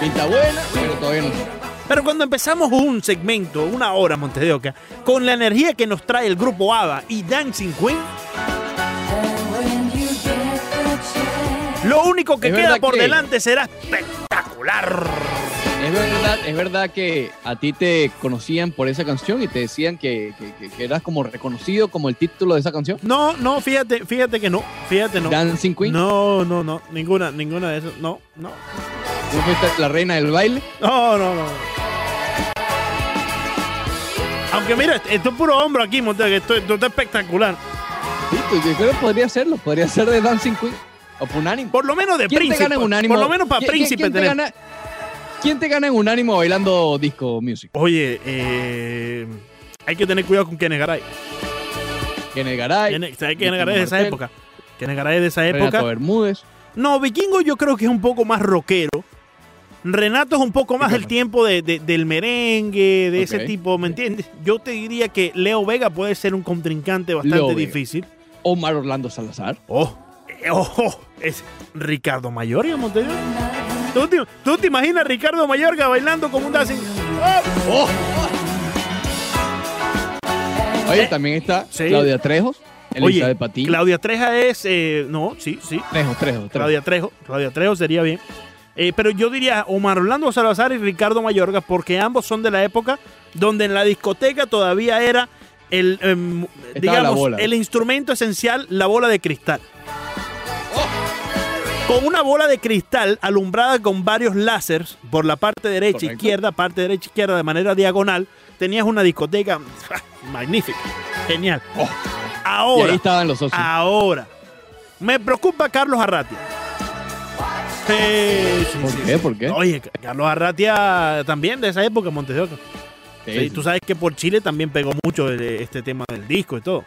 Pinta buena, pero todavía no sabemos. Pero cuando empezamos un segmento, una hora, Montes de Oca, con la energía que nos trae el grupo ABBA y Dancing Queen, lo único que Es queda por que- delante será espectacular. Es verdad, es verdad que a ti te conocían por esa canción y te decían que, que- que- que eras como reconocido como el título de esa canción. No, no, fíjate, fíjate que no, fíjate no. Dancing Queen. No, no, no, ninguna, ninguna de esas, no, no, ¿No fuiste la reina del baile? no, no, no. Aunque mira, esto es puro hombro aquí, Montes, que esto, esto está espectacular. Sí, pues yo creo que podría serlo. Podría ser de Dancing Queen. O por unánimo. Por lo menos de ¿Quién te príncipe. gana en unánimo? Por lo menos para ¿Quién- príncipe quién, te gana, ¿Quién te gana en unánimo bailando disco music? Oye, eh, hay que tener cuidado con Kene Garay. Kenneth Garay. ¿Sabes Vikingo Kene Garay es de esa época? Kene Garay es de esa Renato época. Bermúdez. No, Vikingo yo creo que es un poco más rockero. Renato es un poco más del tiempo de- de- del merengue, de ese tipo, ¿me entiendes? Yo te diría que Leo Vega puede ser un contrincante bastante difícil. Omar Orlando Salazar. Oh, eh, oh, es Ricardo Mayorga, Montevideo. ¿Tú te, tú te imaginas a Ricardo Mayorga bailando como un dancing? Oh, Oye, Eh, también está sí. Claudia Trejos. Oye, Elizabeth Patiño. Claudia Treja es. eh, no, sí, sí. Trejos, Trejos, Trejos. Claudia Trejo. Claudia Trejo sería bien. Eh, pero yo diría Omar Orlando Salazar y Ricardo Mayorga, porque ambos son de la época donde en la discoteca todavía era el, em, digamos, el instrumento esencial, la bola de cristal. Con una bola de cristal alumbrada con varios láseres por la parte derecha, Correcto. izquierda, parte derecha, izquierda, de manera diagonal, tenías una discoteca magnífica, genial. Oh. Y Ahora, ahí estaban los socios. Ahora, me preocupa Carlos Arratia. Sí, sí, ¿Por sí, qué? ¿Por qué? Oye, Carlos Arratia también de esa época, Montes de Oca. Tú sabes que por Chile también pegó mucho el- este tema del disco y todo.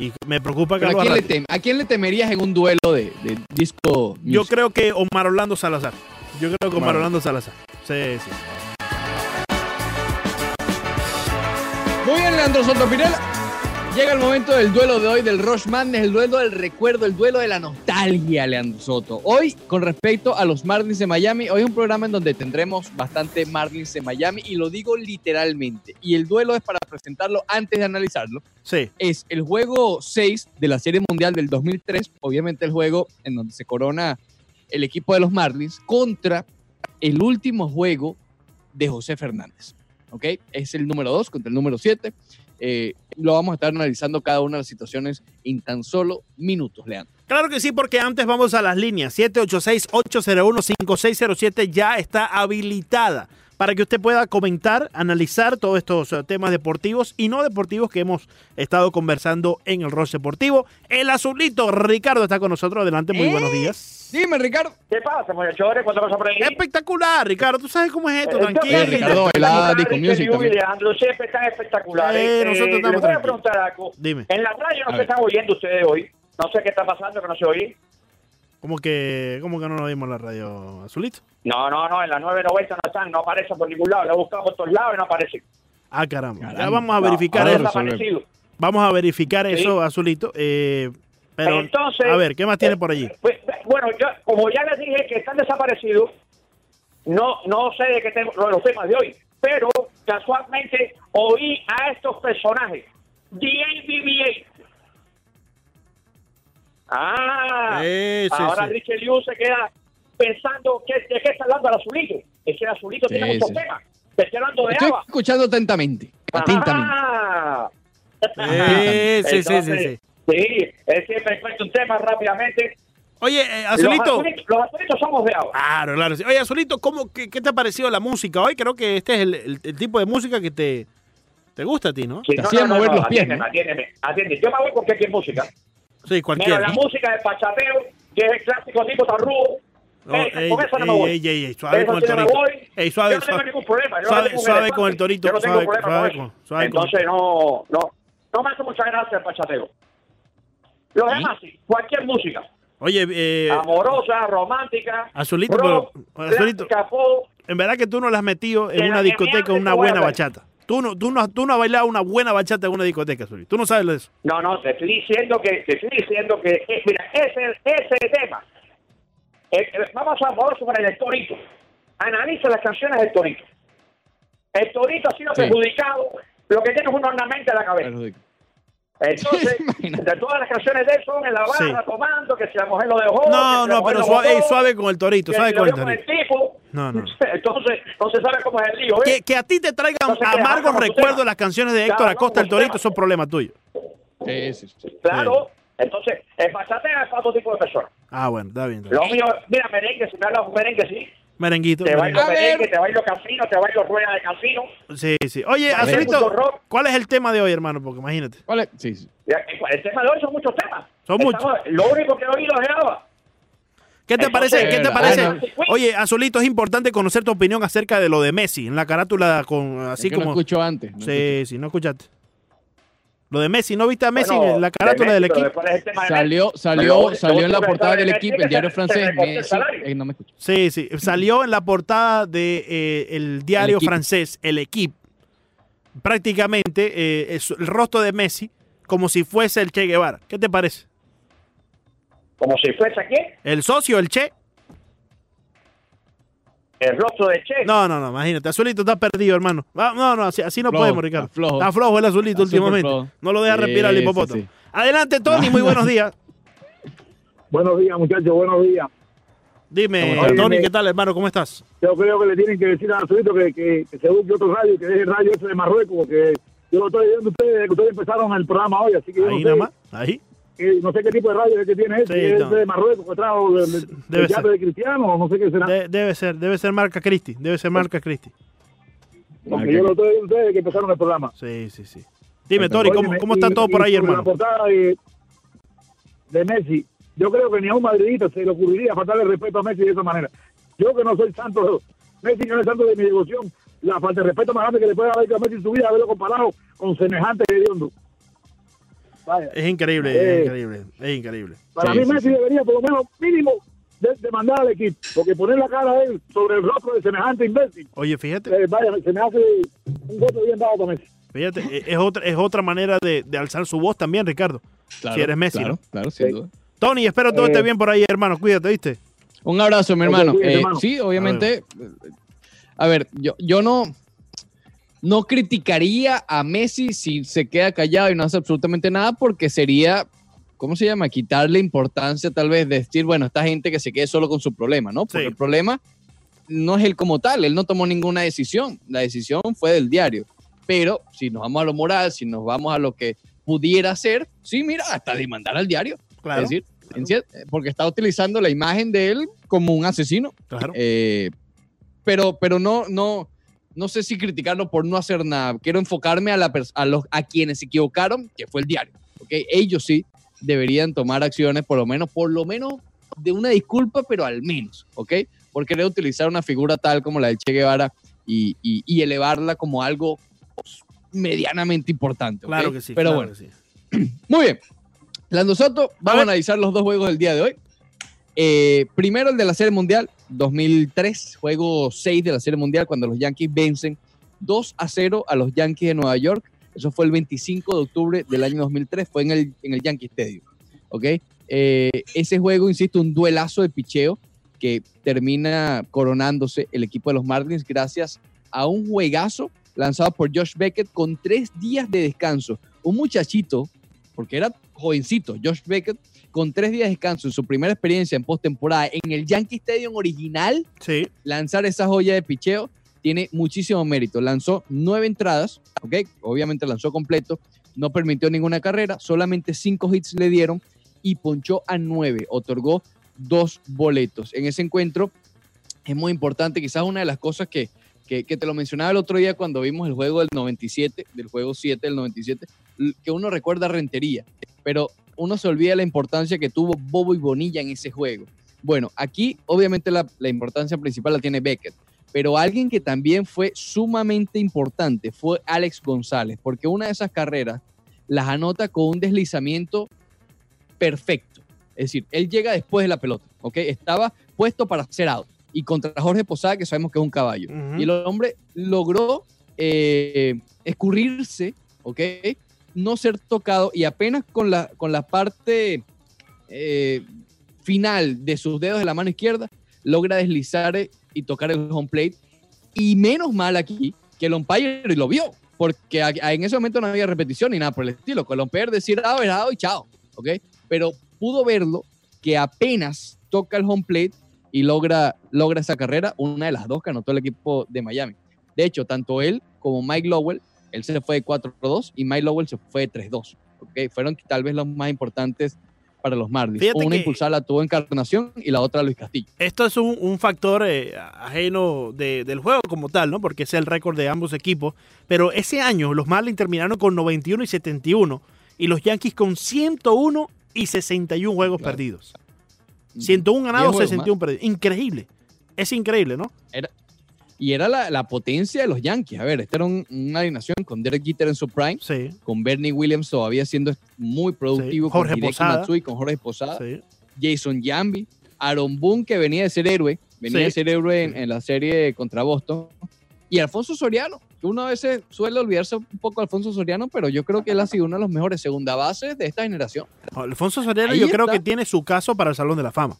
Y me preocupa Pero ¿a, quién le tem- ¿A quién le temerías en un duelo de, de disco Yo creo que Omar Orlando Salazar. Yo creo que Omar Omar. Orlando Salazar. Sí, sí. Muy bien, Leandro Soto Pirela. Llega el momento del duelo de hoy del Rush Madness, el duelo del recuerdo, el duelo de la nostalgia, Leandro Soto. Hoy, con respecto a los Marlins de Miami, hoy es un programa en donde tendremos bastante Marlins de Miami y lo digo literalmente. Y el duelo es para presentarlo antes de analizarlo. Sí. Es el juego 6 de la Serie Mundial del 2003, obviamente el juego en donde se corona el equipo de los Marlins contra el último juego de José Fernández. ¿Ok? Es el número 2 contra el número 7. Eh, lo vamos a estar analizando cada una de las situaciones en tan solo minutos, Leandro. Claro que sí, porque antes vamos a las líneas. 786-801-5607 ya está habilitada para que usted pueda comentar, analizar todos estos eh, temas deportivos y no deportivos que hemos estado conversando en el Ross Deportivo. El azulito Ricardo está con nosotros. Adelante, muy buenos días. Dime, Ricardo. ¿Qué pasa, muchachos? ¿Cuánto pasa por ahí? Espectacular, Ricardo. ¿Tú sabes cómo es esto? Eh, Tranquilo. eh, Ricardo, bailada, disco music también. Leandro, siempre están espectaculares. Eh, nosotros les estamos voy a preguntar algo. Dime. En la radio no se están oyendo ustedes hoy. No sé qué está pasando, que no se oye. ¿Cómo que, ¿Cómo que no nos vimos en la radio, azulito? No, no, no, en las 9.90 no están, no aparecen por ningún lado. Lo he buscado por todos lados y no aparecen. Ah, caramba. Ya Caramba. vamos a No, verificar eso. Vamos a verificar Sí. eso, azulito. Eh, pero, Entonces, a ver, ¿qué más tiene por allí? Pues, bueno, yo, como ya les dije que están desaparecidos, no, no sé de qué tengo los temas de hoy, pero casualmente oí a estos personajes. DLBBA. Ah, sí, ahora sí. Richard Liu se queda pensando que, de qué está hablando el azulito. Es que el azulito Sí, tiene muchos sí. temas. Te estoy hablando de Estoy agua. escuchando atentamente. Atentamente. Ah. Sí, sí, sí, Entonces, Sí, es siempre cuento un tema rápidamente. Oye, eh, Los azulito. azulitos, los azulitos somos de agua. Claro, claro. sí. Oye, Azulito, ¿cómo, qué, qué te ha parecido la música hoy? Creo que este es el, el- el tipo de música que te, te gusta a ti, ¿no? Sí, Te hacía mover los pies, atiéndeme, ¿no? atiéndeme, atiéndeme. Yo me voy con cualquier música. Sí, Mira, cualquiera. la música de Pachateo, que es el clásico tipo tarrudo. No, Ey, con eso no me voy. ey, ey, ey, suave con el no torito. Ey, suave, yo no tengo ningún problema. Yo no Suave, un suave con el torito, Yo no tengo suave, problema suave con con- eso. suave con- Entonces no, no, no me hace mucha gracia el Pachateo. Los ¿Sí? demás sí, cualquier música. Oye, eh, Amorosa, romántica. Azulito, rock, pero- Azulito. pop. en verdad que tú no la has metido en una discoteca una buena bachata. Tú no, tú, no, tú no has bailado una buena bachata en una discoteca, Azulito. Tú no sabes de eso. No, no, te estoy diciendo que, te estoy diciendo que, eh, mira, ese, ese tema. Eh, eh, vamos a vamos a poner el torito. Analiza las canciones del torito. El torito ha sido Sí. perjudicado. Lo que tiene es un ornamento en la cabeza. Entonces, de todas las canciones de él son en la barra Sí. tomando, que si la mujer lo dejó. No, no, pero suave, ey, suave con el torito, suave con el vio con el torito. tipo. No, no. Entonces, no se sabe cómo es el lío. ¿ves? Que, que a ti te traigan Entonces, amargos recuerdos las canciones de Héctor Claro, Acosta, el con tu torito, son problema tuyo. Sí, sí, sí. Claro. Entonces, el bachateo es para otro tipo de personas. Ah, bueno, está bien. está bien. Lo mío, mira, merengue, si me hablas merengue, sí. Merenguito. Te merengue. bailo merengue, te bailo casino, te bailo rueda de casino. Sí, sí. Oye, Azulito. ¿cuál es el tema de hoy, hermano? Porque imagínate. ¿Cuál es? Sí, sí. El tema de hoy son muchos temas. Son Estamos- Lo único que he oído es agua. ¿Qué te parece? ¿Qué te ah, parece? Oye, Azulito, es importante conocer tu opinión acerca de lo de Messi en la carátula con así Es que no como. escucho antes. no sí, sí, no escuchaste. Lo de Messi, ¿no viste a Messi Bueno, en la de carátula del Messi, equipo? es de Salió, salió, salió en la portada del equipo, el diario se- francés. Messi, salario. eh, no me escucho. Sí, sí. Salió en la portada de eh, el diario francés, el equipo. Prácticamente eh, es el rostro de Messi como si fuese el Che Guevara. ¿Qué te parece? Como si fuese aquí, ¿El socio, el Che? El rostro de Che. No, no, no, imagínate. Azulito está perdido, hermano. No, no, así, así no Flojo, podemos, Ricardo. está flojo. Está flojo el azulito Está últimamente. No lo deja Sí, respirar el hipopótamo. sí. Adelante, Tony, muy buenos días. Buenos días, muchachos, buenos días. Dime. Tony. ¿qué tal, hermano? ¿Cómo estás? Yo creo que le tienen que decir a Arturito que, que, que se busque otro radio, que deje el radio ese de Marruecos, porque yo lo estoy viendo a ustedes desde que ustedes empezaron el programa hoy, así que Ahí no, nada más. Ahí. No sé qué tipo de radio es que tiene ese, Sí, es no. de Marruecos que trajo Debe ser. de Cristiano, o no sé qué será. De- debe ser, debe ser marca Cristi. Debe ser marca Cristi. porque yo lo estoy viendo a ustedes desde que empezaron el programa. Sí, sí, sí. Dime, Tony, ¿cómo, cómo está y- todo por ahí, hermano? La portada de, de Messi, yo creo que ni a un madridista se le ocurriría faltarle respeto a Messi de esa manera. Yo que no soy santo, Messi no es santo de mi devoción, la falta de respeto más grande que le puede haber hecho a Messi en su vida, haberlo comparado con semejante hediondo. Vaya. Es increíble, Eh. es increíble, es increíble. Para Sí, mí sí, Messi sí. debería por lo menos mínimo de- demandar al equipo, porque poner la cara de él sobre el rostro de semejante imbécil, Oye, fíjate, eh, vaya, se me hace un voto bien dado para Messi. fíjate, eh, es otra, es otra manera de, de alzar su voz también, Ricardo. Claro, Si eres Messi, Claro, ¿no? claro, sin Sí. duda. Tony, espero todo Eh. esté bien por ahí, hermano. Cuídate, ¿viste? Un abrazo, mi hermano. cuídate, Eh, hermano. sí, obviamente. A ver, yo, yo no, no criticaría a Messi si se queda callado y no hace absolutamente nada, porque sería, ¿cómo se llama? Quitarle importancia, tal vez, de decir, bueno, esta gente que se quede solo con su problema, ¿no? Porque Sí. el problema no es él como tal, él no tomó ninguna decisión. La decisión fue del diario. Pero si nos vamos a lo moral, si nos vamos a lo que pudiera ser, sí, mira, hasta demandar al diario. Claro. Es decir, porque está utilizando la imagen de él como un asesino. Claro. Eh, pero, pero no, no, no sé si criticarlo por no hacer nada. Quiero enfocarme a, la a, los, a quienes se equivocaron, que fue el diario. ¿ok? Ellos sí deberían tomar acciones, por lo menos, por lo menos de una disculpa, pero al menos, ¿ok? Por querer utilizar una figura tal como la de Che Guevara y, y- y elevarla como algo pues, medianamente importante. Claro que sí. Pero claro bueno, sí. muy bien. Lando Soto, vamos a, analizar los dos juegos del día de hoy. Eh, primero el de la Serie Mundial, 2003, juego 6 de la Serie Mundial, cuando los Yankees vencen 2 a 0 a los Yankees de Nueva York. Eso fue el 25 de octubre del año 2003, fue en el, en el Yankee Stadium. ¿ok? Eh, ese juego, insisto, un duelazo de picheo que termina coronándose el equipo de los Marlins gracias a un juegazo lanzado por Josh Beckett con tres días de descanso. Un muchachito, porque era jovencito, Josh Beckett, con tres días de descanso en su primera experiencia en postemporada en el Yankee Stadium original, Sí. lanzar esa joya de picheo tiene muchísimo mérito. Lanzó nueve entradas, ¿ok? Obviamente lanzó completo, no permitió ninguna carrera, solamente cinco hits le dieron y ponchó a nueve, otorgó dos boletos. En ese encuentro es muy importante, quizás una de las cosas que, que, que te lo mencionaba el otro día cuando vimos el juego del 97, del juego 7 del 97, l- que uno recuerda Rentería, pero uno se olvida la importancia que tuvo Bobo y Bonilla en ese juego. Bueno, aquí obviamente la, la importancia principal la tiene Beckett, pero alguien que también fue sumamente importante fue Alex González, porque una de esas carreras las anota con un deslizamiento perfecto. Es decir, él llega después de la pelota, ¿ok? Estaba puesto para hacer out. Y contra Jorge Posada, que sabemos que es un caballo. Y el hombre logró eh, escurrirse, ¿ok? No ser tocado y apenas con la, con la parte eh, final de sus dedos de la mano izquierda, logra deslizar eh, y tocar el home plate. Y menos mal aquí que el umpire lo vio, porque en ese momento no había repetición ni nada por el estilo. Con el umpire decir, ah, dado y chao, ¿ok? Pero pudo verlo que apenas toca el home plate y logra, logra esa carrera, una de las dos que anotó el equipo de Miami. De hecho, tanto él como Mike Lowell, él se fue de 4-2 y Mike Lowell se fue de 3-2. ¿ok? Fueron tal vez los más importantes para los Marlins. Fíjate Una impulsada la tuvo Encarnación y la otra Luis Castillo. Esto es un, un factor eh, ajeno de- del juego como tal, ¿no? Porque es el récord de ambos equipos. Pero ese año los Marlins terminaron con 91 y 71 y los Yankees con 101 y 61 juegos Claro. perdidos. 101 Diez ganados, juegos 61 perdidos. Increíble. Es increíble, ¿no? Y era la, la potencia de los Yankees. A ver, esta era un- una alineación con Derek Jeter en su prime, Sí, con Bernie Williams todavía siendo muy productivo, Sí, Jorge con Posada. Matsui, con Jorge Posada, sí. Jason Jambi, Aaron Boone, que venía de ser héroe, venía de ser héroe en, en la serie contra Boston, y Alfonso Soriano, que uno a veces suele olvidarse un poco de Alfonso Soriano, pero yo creo que él ha sido uno de los mejores segunda bases de esta generación. Alfonso Soriano Ahí yo creo que tiene su caso para el Salón de la Fama.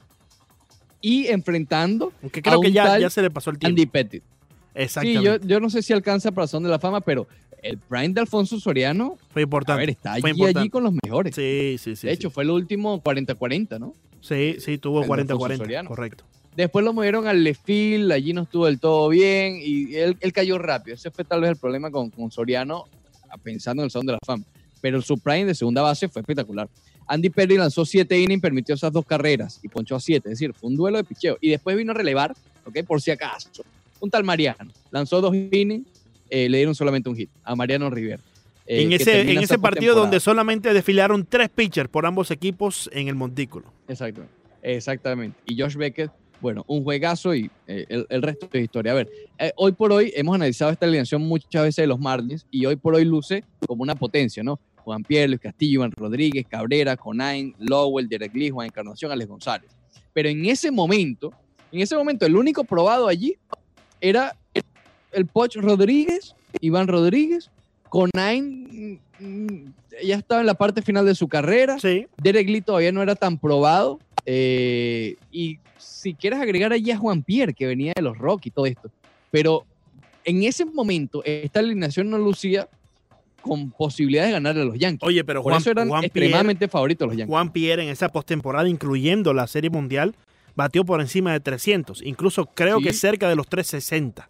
Y enfrentando Aunque A creo que un ya, tal ya se le pasó el tiempo. Andy Pettit. Sí, Exactamente. yo, yo no sé si alcanza para Son de la Fama, pero el prime de Alfonso Soriano, Fue a importante. ver, está Fue allí, importante. allí con los mejores. Sí, sí, sí. de sí. hecho, fue el último 40-40, ¿no? Sí, sí, tuvo el de Alfonso 40-40. Soriano. Correcto. Después lo movieron al left field, allí no estuvo del todo bien y él, él cayó rápido. Ese fue tal vez el problema con, con Soriano, a- pensando en el Salón de la Fama. Pero su prime de segunda base fue espectacular. Andy Perry lanzó siete innings, permitió esas dos carreras y ponchó a siete. Es decir, fue un duelo de picheo. Y después vino a relevar, ¿ok? Por si acaso. Un tal Mariano. Lanzó dos innings, eh, le dieron solamente un hit a Mariano Rivera. eh, en ese, en partido donde solamente desfilaron tres pitchers por ambos equipos en el montículo. Exacto, exactamente. Y Josh Beckett, bueno, un juegazo y eh, el, el resto de historia. A ver, eh, hoy por hoy hemos analizado esta alineación muchas veces de los Marlins y hoy por hoy luce como una potencia, ¿no? Juan Pierre, Luis Castillo, Iván Rodríguez, Cabrera, Conain, Lowell, Derek Lee, Juan Encarnación, Alex González. Pero en ese momento, en ese momento, el único probado allí era el Poch Rodríguez, Iván Rodríguez, Conain mm, ya estaba en la parte final de su carrera. Sí, Derek Lee todavía no era tan probado. eh, y si quieres agregar allí a Juan Pierre, que venía de los Rockies y todo esto. Pero en ese momento, esta alineación no lucía con posibilidades de ganar a los Yankees. oye, pero Por Juan, eso eran Juan Pierre, extremadamente favoritos los Yankees. Juan Pierre en esa postemporada, incluyendo la Serie Mundial, batió por encima de 300. Incluso creo Sí. que cerca de los 360.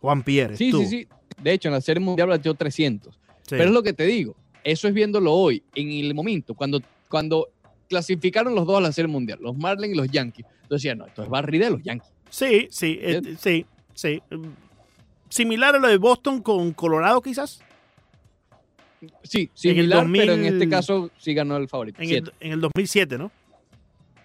Juan Pierre. Sí, sí, sí. De hecho, en la Serie Mundial batió 300. Pero es lo que te digo. Eso es viéndolo hoy, en el momento, cuando, cuando clasificaron los dos a la Serie Mundial, los Marlins y los Yankees. Entonces decían, no, esto es Barry de los Yankees. Sí, sí, eh, sí, sí. Similar a lo de Boston con Colorado, quizás. Sí, similar, pero en este caso sí ganó el favorito. En el, en el 2007, ¿no?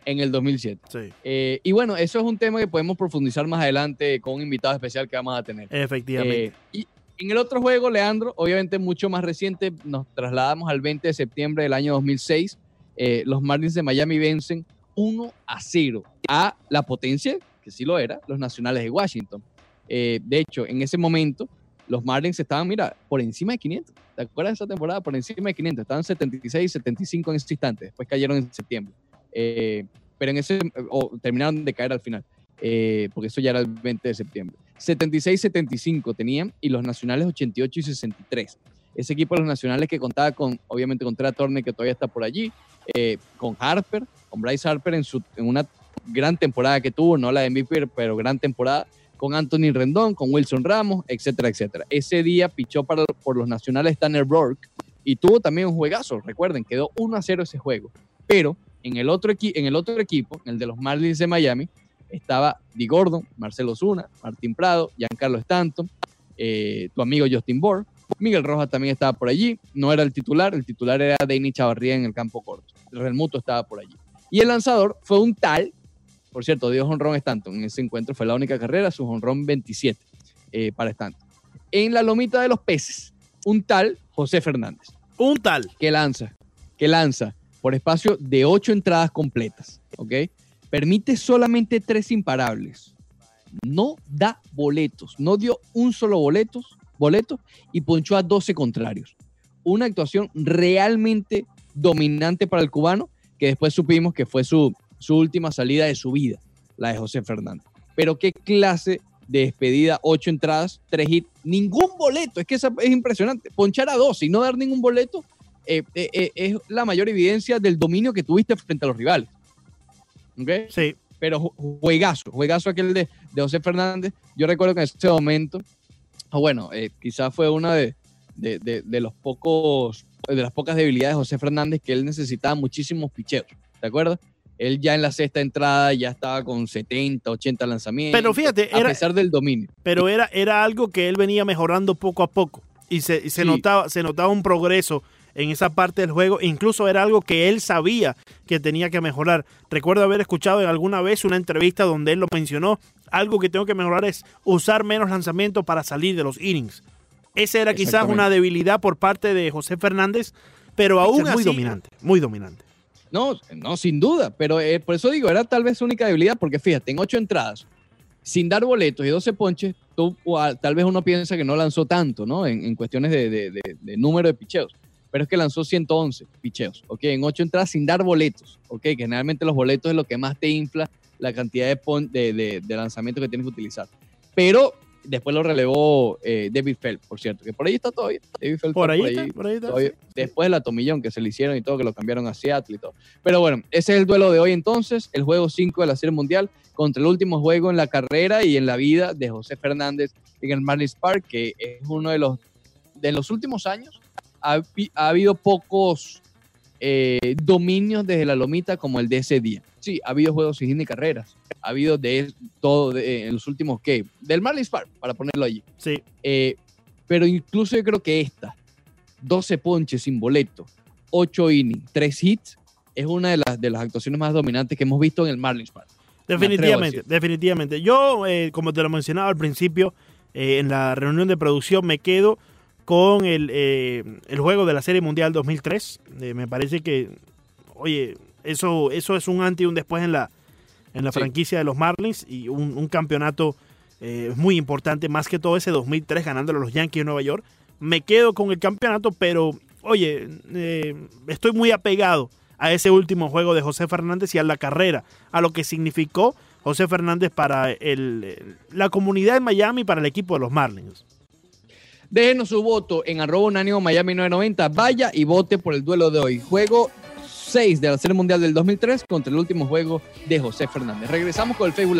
En el 2007. Sí. Eh, y bueno, eso es un tema que podemos profundizar más adelante con un invitado especial que vamos a tener. Efectivamente. Eh, y en el otro juego, Leandro, obviamente mucho más reciente, nos trasladamos al 20 de septiembre del año 2006. Eh, los Marlins de Miami vencen 1 a 0 a la potencia, que sí lo era, los Nacionales de Washington. de hecho, en ese momento, los Marlins estaban, mira, por encima de 500. ¿Te acuerdas de esa temporada? Por encima de 500. Estaban 76 y 75 en ese instante. Después cayeron en septiembre. Eh, pero en ese, o terminaron de caer al final, eh, porque eso ya era el 20 de septiembre. 76-75 tenían y los nacionales 88 y 63. Ese equipo de los nacionales que contaba con, obviamente, con Trea Turner, que todavía está por allí, eh, con Harper, con Bryce Harper en, su, en una gran temporada que tuvo, no la de MVP, pero gran temporada, con Anthony Rendón, con Wilson Ramos, etcétera, etcétera. Ese día pichó para, por los nacionales Tanner Burke y tuvo también un juegazo, recuerden, quedó 1 a 0 ese juego. Pero en el otro, en el otro equipo, el de los Marlins de Miami, estaba Di Gordon, Marcelo Zuna, Martín Prado, Giancarlo Stanton, eh, tu amigo Justin Bohr. Miguel Rojas también estaba por allí. No era el titular, el titular era Danny Chavarría en el campo corto. El Remuto estaba por allí. Y el lanzador fue un tal, por cierto, dio honrón Stanton. En ese encuentro fue la única carrera, su honrón 27 eh, para Stanton. En la lomita de los peces, un tal José Fernández. Un tal. Que lanza, que lanza por espacio de ocho entradas completas. ¿Ok? Permite solamente tres imparables. No da boletos. No dio un solo boleto, boleto y ponchó a 12 contrarios. Una actuación realmente dominante para el cubano, que después supimos que fue su, su última salida de su vida, la de José Fernández. Pero qué clase de despedida, ocho entradas, tres hits, ningún boleto. Es que es impresionante. Ponchar a 12 y no dar ningún boleto eh, eh, eh, es la mayor evidencia del dominio que tuviste frente a los rivales. ¿Ok? Sí. Pero juegazo, juegazo aquel de, de José Fernández. Yo recuerdo que en ese momento, bueno, quizás fue una de, de, los pocos, de las pocas debilidades de José Fernández que él necesitaba muchísimos picheos. ¿Te acuerdas? Él ya en la sexta entrada ya estaba con 70, 80 lanzamientos. Pero fíjate, a pesar del dominio. Pero era, era algo que él venía mejorando poco a poco y se, se notaba, se notaba un progreso en esa parte del juego. Incluso era algo que él sabía que tenía que mejorar. Recuerdo haber escuchado en alguna vez una entrevista donde él lo mencionó. Algo que tengo que mejorar es usar menos lanzamientos para salir de los innings. Esa era quizás una debilidad por parte de José Fernández, pero aún muy dominante, muy dominante. No, no, sin duda, pero eh, por eso digo, era tal vez su única debilidad, porque fíjate, en ocho entradas, sin dar boletos y 12 ponches, tú, tal vez uno piensa que no lanzó tanto, ¿no? En, cuestiones de, número de picheos pero es que lanzó 111 picheos, ¿ok? En ocho entradas sin dar boletos, ¿ok? Que generalmente los boletos es lo que más te infla la cantidad de, de, de, lanzamiento que tienes que utilizar. Pero después lo relevó eh, David Feld, por cierto, que por ahí está todavía. David Feld por, ahí está, por ahí está. Después de la tomillón que se le hicieron y todo, que lo cambiaron a Seattle y todo. Pero bueno, ese es el duelo de hoy entonces, el juego 5 de la Serie Mundial contra el último juego en la carrera y en la vida de José Fernández en el Marlins Park, que es uno de los de los últimos años ha, habido pocos eh, dominios desde la lomita como el de ese día. Sí, ha habido juegos sin ni carreras. Ha habido de todo en los últimos, ¿qué? Del Marlins Park, para ponerlo allí. Sí. Eh, pero incluso yo creo que esta, 12 ponches sin boleto, 8 innings, 3 hits, es una de las, de las actuaciones más dominantes que hemos visto en el Marlins Park. Definitivamente, definitivamente. Yo, eh, como te lo mencionaba al principio, en la reunión de producción me quedo con el, eh, el juego de la Serie Mundial 2003. Eh, me parece que, oye, eso, eso es un antes y un después en la, en la franquicia de los Marlins y un, campeonato eh, muy importante, más que todo ese 2003 ganándolo los Yankees de Nueva York. Me quedo con el campeonato, pero, oye, estoy muy apegado a ese último juego de José Fernández y a la carrera, a lo que significó José Fernández para el, la comunidad de Miami y para el equipo de los Marlins. Déjenos su voto en arroba unánimo Miami 990. Vaya y vote por el duelo de hoy. Juego 6 de la Serie Mundial del 2003 contra el último juego de José Fernández. Regresamos con el Facebook.